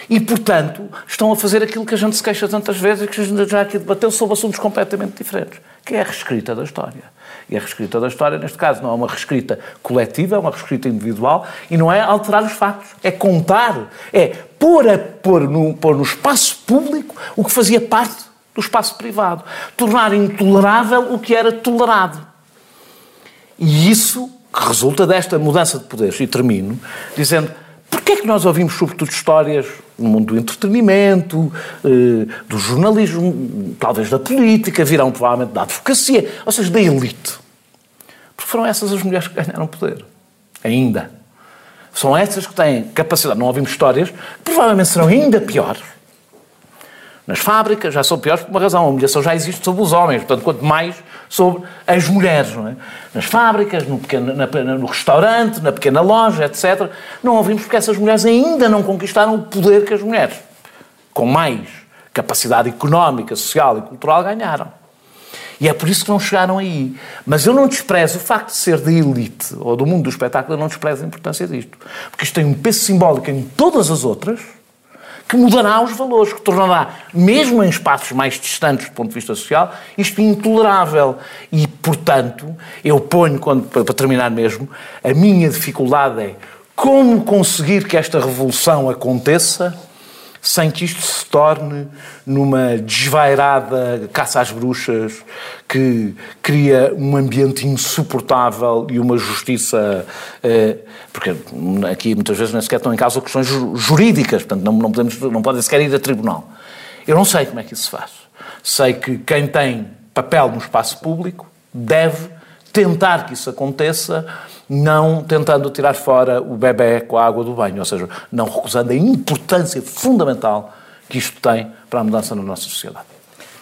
E, portanto, estão a fazer aquilo que a gente se queixa tantas vezes e que a gente já aqui debateu sobre assuntos completamente diferentes, que é a reescrita da história. E a reescrita da história, neste caso, não é uma reescrita coletiva, é uma reescrita individual e não é alterar os factos, é contar, é pôr, a, pôr, no, pôr no espaço público o que fazia parte do espaço privado. Tornar intolerável o que era tolerado. E isso que resulta desta mudança de poderes. E termino dizendo Porquê é que nós ouvimos, sobretudo, histórias no mundo do entretenimento, eh, do jornalismo, talvez da política, virão provavelmente da advocacia, ou seja, da elite? Porque foram essas as mulheres que ganharam poder. Ainda. São essas que têm capacidade. Não ouvimos histórias que provavelmente serão ainda piores nas fábricas já são piores por uma razão. A humilhação já existe sobre os homens, portanto, quanto mais sobre as mulheres. Não é? Nas fábricas, no, pequeno, na, no restaurante, na pequena loja, etc. Não ouvimos porque essas mulheres ainda não conquistaram o poder que as mulheres, com mais capacidade económica, social e cultural, ganharam. E é por isso que não chegaram aí. Mas eu não desprezo o facto de ser da elite ou do mundo do espetáculo, eu não desprezo a importância disto. Porque isto tem um peso simbólico em todas as outras que mudará os valores, que tornará, mesmo em espaços mais distantes do ponto de vista social, isto intolerável. E, portanto, eu ponho, quando, para terminar mesmo, a minha dificuldade é como conseguir que esta revolução aconteça sem que isto se torne numa desvairada caça às bruxas que cria um ambiente insuportável e uma justiça. Eh, porque aqui muitas vezes nem sequer estão em causa questões jurídicas, portanto não, não, podemos, não podem sequer ir a tribunal. Eu não sei como é que isso se faz. Sei que quem tem papel no espaço público deve tentar que isso aconteça não tentando tirar fora o bebê com a água do banho, ou seja, não recusando a importância fundamental que isto tem para a mudança na nossa sociedade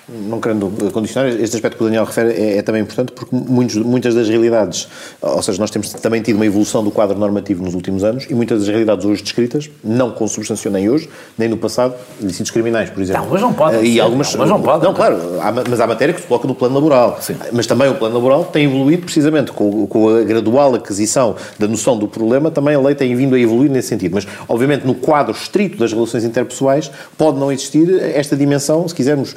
não querendo condicionar, este aspecto que o Daniel refere é, é também importante porque muitos, muitas das realidades, ou seja, nós temos também tido uma evolução do quadro normativo nos últimos anos e muitas das realidades hoje descritas não consubstanciam nem hoje, nem no passado, ilícitos criminais, por exemplo. Não, mas não pode. E algumas, não, mas não pode. Não, claro, há, mas há matéria que se coloca no plano laboral. Sim. Mas também o plano laboral tem evoluído precisamente com, com a gradual aquisição da noção do problema, também a lei tem vindo a evoluir nesse sentido. Mas, obviamente, no quadro estrito das relações interpessoais pode não existir esta dimensão, se quisermos,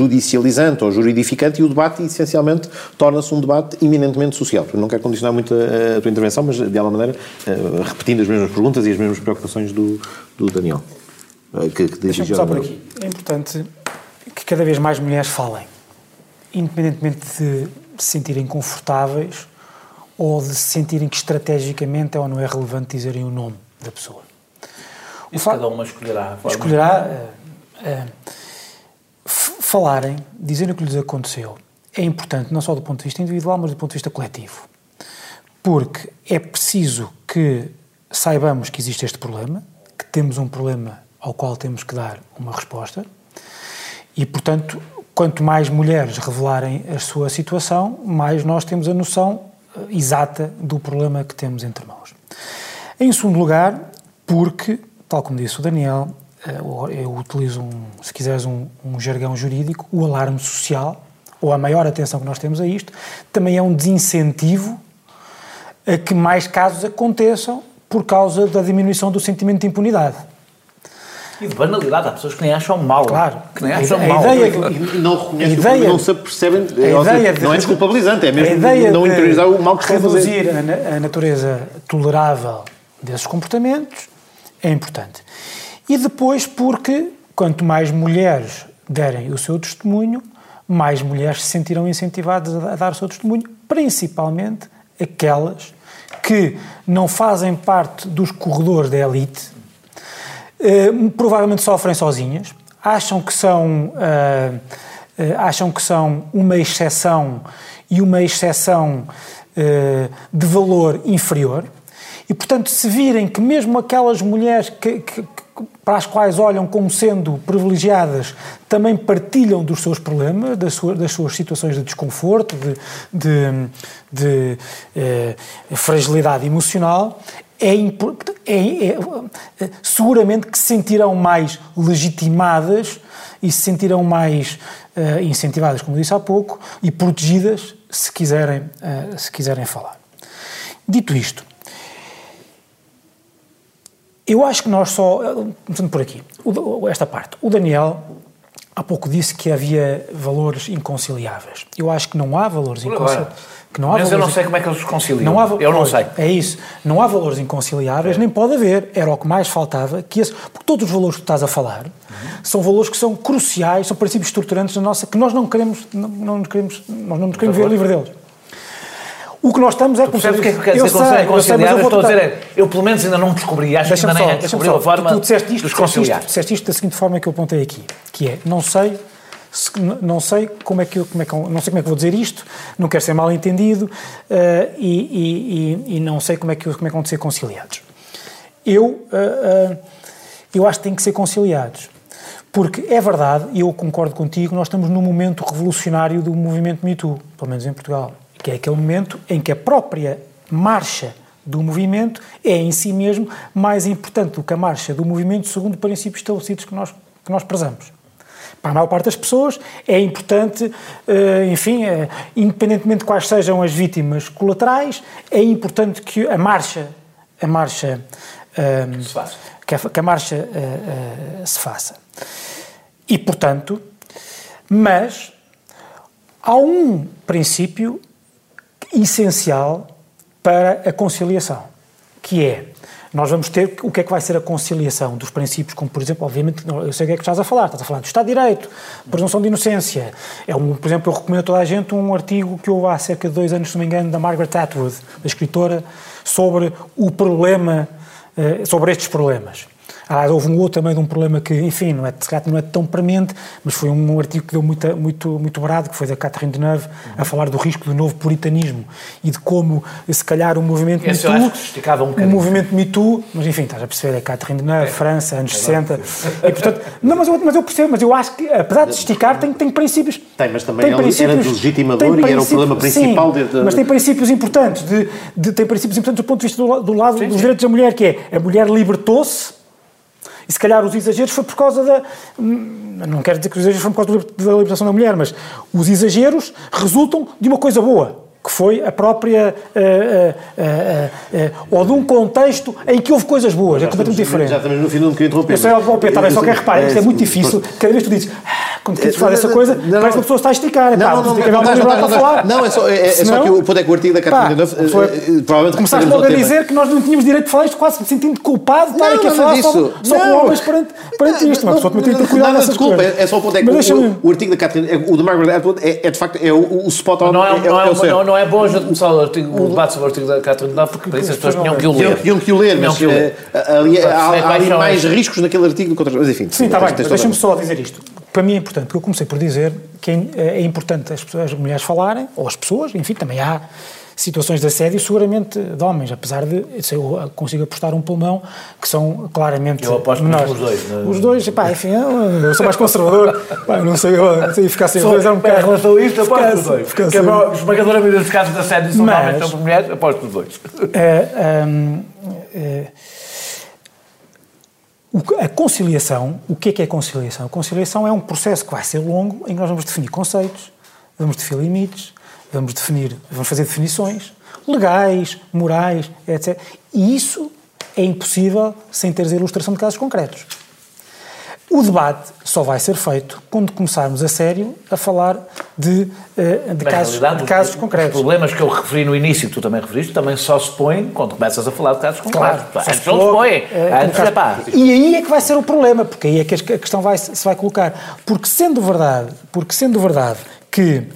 judicializante ou juridificante e o debate, essencialmente, torna-se um debate eminentemente social. Eu não quero condicionar muito a, a tua intervenção, mas, de alguma maneira, uh, repetindo as mesmas perguntas e as mesmas preocupações do, do Daniel. Uh, que, que Deixa-me por aqui. É importante que cada vez mais mulheres falem, independentemente de se sentirem confortáveis ou de se sentirem que estrategicamente é ou não é relevante dizerem o nome da pessoa. Isso cada uma escolherá. Escolherá. Uh, uh, falarem, dizerem o que lhes aconteceu, é importante não só do ponto de vista individual, mas do ponto de vista coletivo. Porque é preciso que saibamos que existe este problema, que temos um problema ao qual temos que dar uma resposta, e, portanto, quanto mais mulheres revelarem a sua situação, mais nós temos a noção eh, exata do problema que temos entre mãos. Em segundo lugar, porque, tal como disse o Daniel, eu utilizo, um, se quiseres, um, um jargão jurídico, o alarme social, ou a maior atenção que nós temos a isto, também é um desincentivo a que mais casos aconteçam por causa da diminuição do sentimento de impunidade. E de banalidade, há pessoas que nem acham mal. Claro. Que nem acham a mal. Ideia de, não reconhecem, ideia, não se percebem. Seja, de, não é desculpabilizante, é mesmo não interiorizar o mal que estão a fazer. Reduzir a, a natureza tolerável desses comportamentos é importante. E depois porque quanto mais mulheres derem o seu testemunho, mais mulheres se sentirão incentivadas a dar o seu testemunho, principalmente aquelas que não fazem parte dos corredores da elite, eh, provavelmente sofrem sozinhas, acham que são, uh, uh, acham que são uma exceção e uma exceção de valor inferior. E, portanto, se virem que mesmo aquelas mulheres que, que, para as quais olham como sendo privilegiadas também partilham dos seus problemas, das suas, das suas situações de desconforto, de, de, de eh, fragilidade emocional, é, é, é, seguramente que se sentirão mais legitimadas e se sentirão mais uh, incentivadas, como disse há pouco, e protegidas se quiserem, uh, se quiserem falar. Dito isto, eu acho que nós só. Começando por aqui, esta parte. O Daniel há pouco disse que havia valores inconciliáveis. Eu acho que não há valores inconciliáveis. Que não há Mas eu não sei como é que eles conciliam. Não há, eu não sei. É isso. Não há valores inconciliáveis, é. nem pode haver. Era o que mais faltava. Que esse, porque todos os valores que estás a falar uhum. são valores que são cruciais, são princípios estruturantes da nossa, que nós não queremos, não, não queremos, nós não nos queremos ver livre deles. O que nós estamos é... Percebes o que é que quer dizer conciliar? Eu, sei, eu, estou a dizer, é, eu pelo menos ainda não descobri, acho que ainda nem descobri a forma tu, tu disseste isto, de conciliar. Tu disseste isto da seguinte forma que eu apontei aqui, que é, não sei não sei como é que eu, como é que, não sei como é que vou dizer isto, não quero ser mal entendido uh, e, e, e, não sei como é que como é que vão ser conciliados. Eu uh, uh, eu acho que têm que ser conciliados, porque é verdade e eu concordo contigo, nós estamos num momento revolucionário do movimento Me Too, pelo menos em Portugal, que é aquele momento em que a própria marcha do movimento é em si mesmo mais importante do que a marcha do movimento segundo princípios estabelecidos que nós que nós prezamos para a maior parte das pessoas, é importante, eh, enfim, eh, independentemente de quais sejam as vítimas colaterais, é importante que a marcha, a marcha, ehm. Que, a, que a marcha eh, se faça. E, portanto, mas há um princípio essencial para a conciliação, que é nós vamos ter o que é que vai ser a conciliação dos princípios, como por exemplo, obviamente, eu sei o que é que estás a falar, estás a falar do Estado de Direito, presunção de inocência. É um, por exemplo, eu recomendo a toda a gente um artigo que houve há cerca de dois anos, se não me engano, da Margaret Atwood, da escritora, sobre o problema, eh, sobre estes problemas. Ah, houve um outro também de um problema que, enfim, não é, não é tão premente, mas foi um artigo que deu muito, muito, muito brado, que foi da Catherine Deneuve, uhum. a falar do risco do novo puritanismo e de como, se calhar, o movimento Esse Me Too... Um o movimento Me Too, mas enfim, estás a perceber, é Catherine Deneuve, é. França, anos é 60, e portanto... Não, mas eu, mas eu percebo, mas eu acho que, apesar de esticar, tem, tem princípios... Tem, mas também tem princípios, era legitimador e era o problema principal... Sim, de, mas tem princípios importantes, de, de, tem princípios importantes do ponto de vista do, do lado sim, dos sim. direitos da mulher, que é, a mulher libertou-se e se calhar os exageros foi por causa da. Não quero dizer que os exageros foram por causa da libertação da mulher, mas os exageros resultam de uma coisa boa que foi a própria. Uh, uh, uh, ou de um contexto em que houve coisas boas, é completamente diferente. Já estamos no fim, não queria interromper. Eu sei, ó, Pedro, está bem, só que reparem, isto é muito difícil. Cada vez que tu dizes, ah, quando queres falar dessa coisa, parece que a pessoa está a esticar. Não, não, não, não, é só, é, é só que o ponto é que o artigo da Catarina provavelmente Começaste logo a dizer que nós não tínhamos direito de falar isto, quase me sentindo culpado de estar aqui a falar só com homens perante isto. Uma pessoa também tem que ter cuidado Desculpa, é só o ponto é que o artigo da Catarina, o de Margaret Atwood, é de facto o spot on. Não é bom a gente começar o, artigo, o debate sobre o artigo da Catherine Deneuve, porque para isso as pessoas tinham que o ler. Tinham que o ler, mas ali há ali mais riscos naquele artigo do que outras. Mas enfim. Sim, está bem, deixa-me só dizer isto. Para mim é importante, porque eu comecei por dizer que é, é importante as, pessoas, as mulheres falarem, ou as pessoas, enfim, também há situações de assédio, seguramente de homens, apesar de se eu consigo apostar um pulmão que são claramente eu aposto menores. Os dois, não? É? Os dois, pá, enfim, eu sou mais conservador, pá, não sei, eu, sei ficar sem os dois é um bocado. Em relação a isto, aposto os dois. Fica a esmagadora maioria dos casos de assédio são Mas, homens, são mulheres, aposto os dois. É, um, é, a conciliação, o que é que é conciliação? A conciliação é um processo que vai ser longo, em que nós vamos definir conceitos, vamos definir limites, vamos definir, vamos fazer definições legais, morais, etc. E isso é impossível sem teres a ilustração de casos concretos. O debate só vai ser feito quando começarmos a sério a falar de, uh, de, casos, de casos concretos. Os problemas que eu referi no início, que tu também referiste, também só se põem quando começas a falar de casos concretos. Claro, Antes não se põe. Uh, Antes é. E aí é que vai ser o problema, porque aí é que a questão vai, se vai colocar. Porque sendo verdade, porque sendo verdade que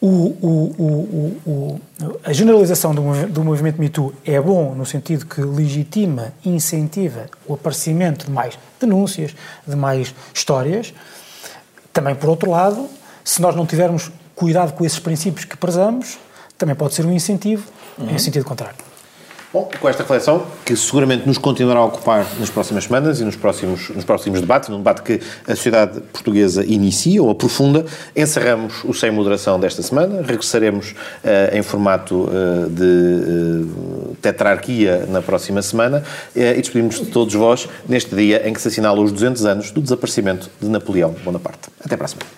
o, o, o, a generalização do, do movimento MeToo é bom no sentido que legitima e incentiva o aparecimento de mais denúncias, de mais histórias. Também, por outro lado, se nós não tivermos cuidado com esses princípios que prezamos, também pode ser um incentivo uhum. em sentido contrário. Bom, com esta reflexão, que seguramente nos continuará a ocupar nas próximas semanas e nos próximos, nos próximos debates, num debate que a sociedade portuguesa inicia ou aprofunda, encerramos o Sem Moderação desta semana. Regressaremos uh, em formato uh, de uh, tetrarquia na próxima semana e despedimos de todos vós neste dia em que se assinala os 200 anos do desaparecimento de Napoleão Bonaparte. Até a semana.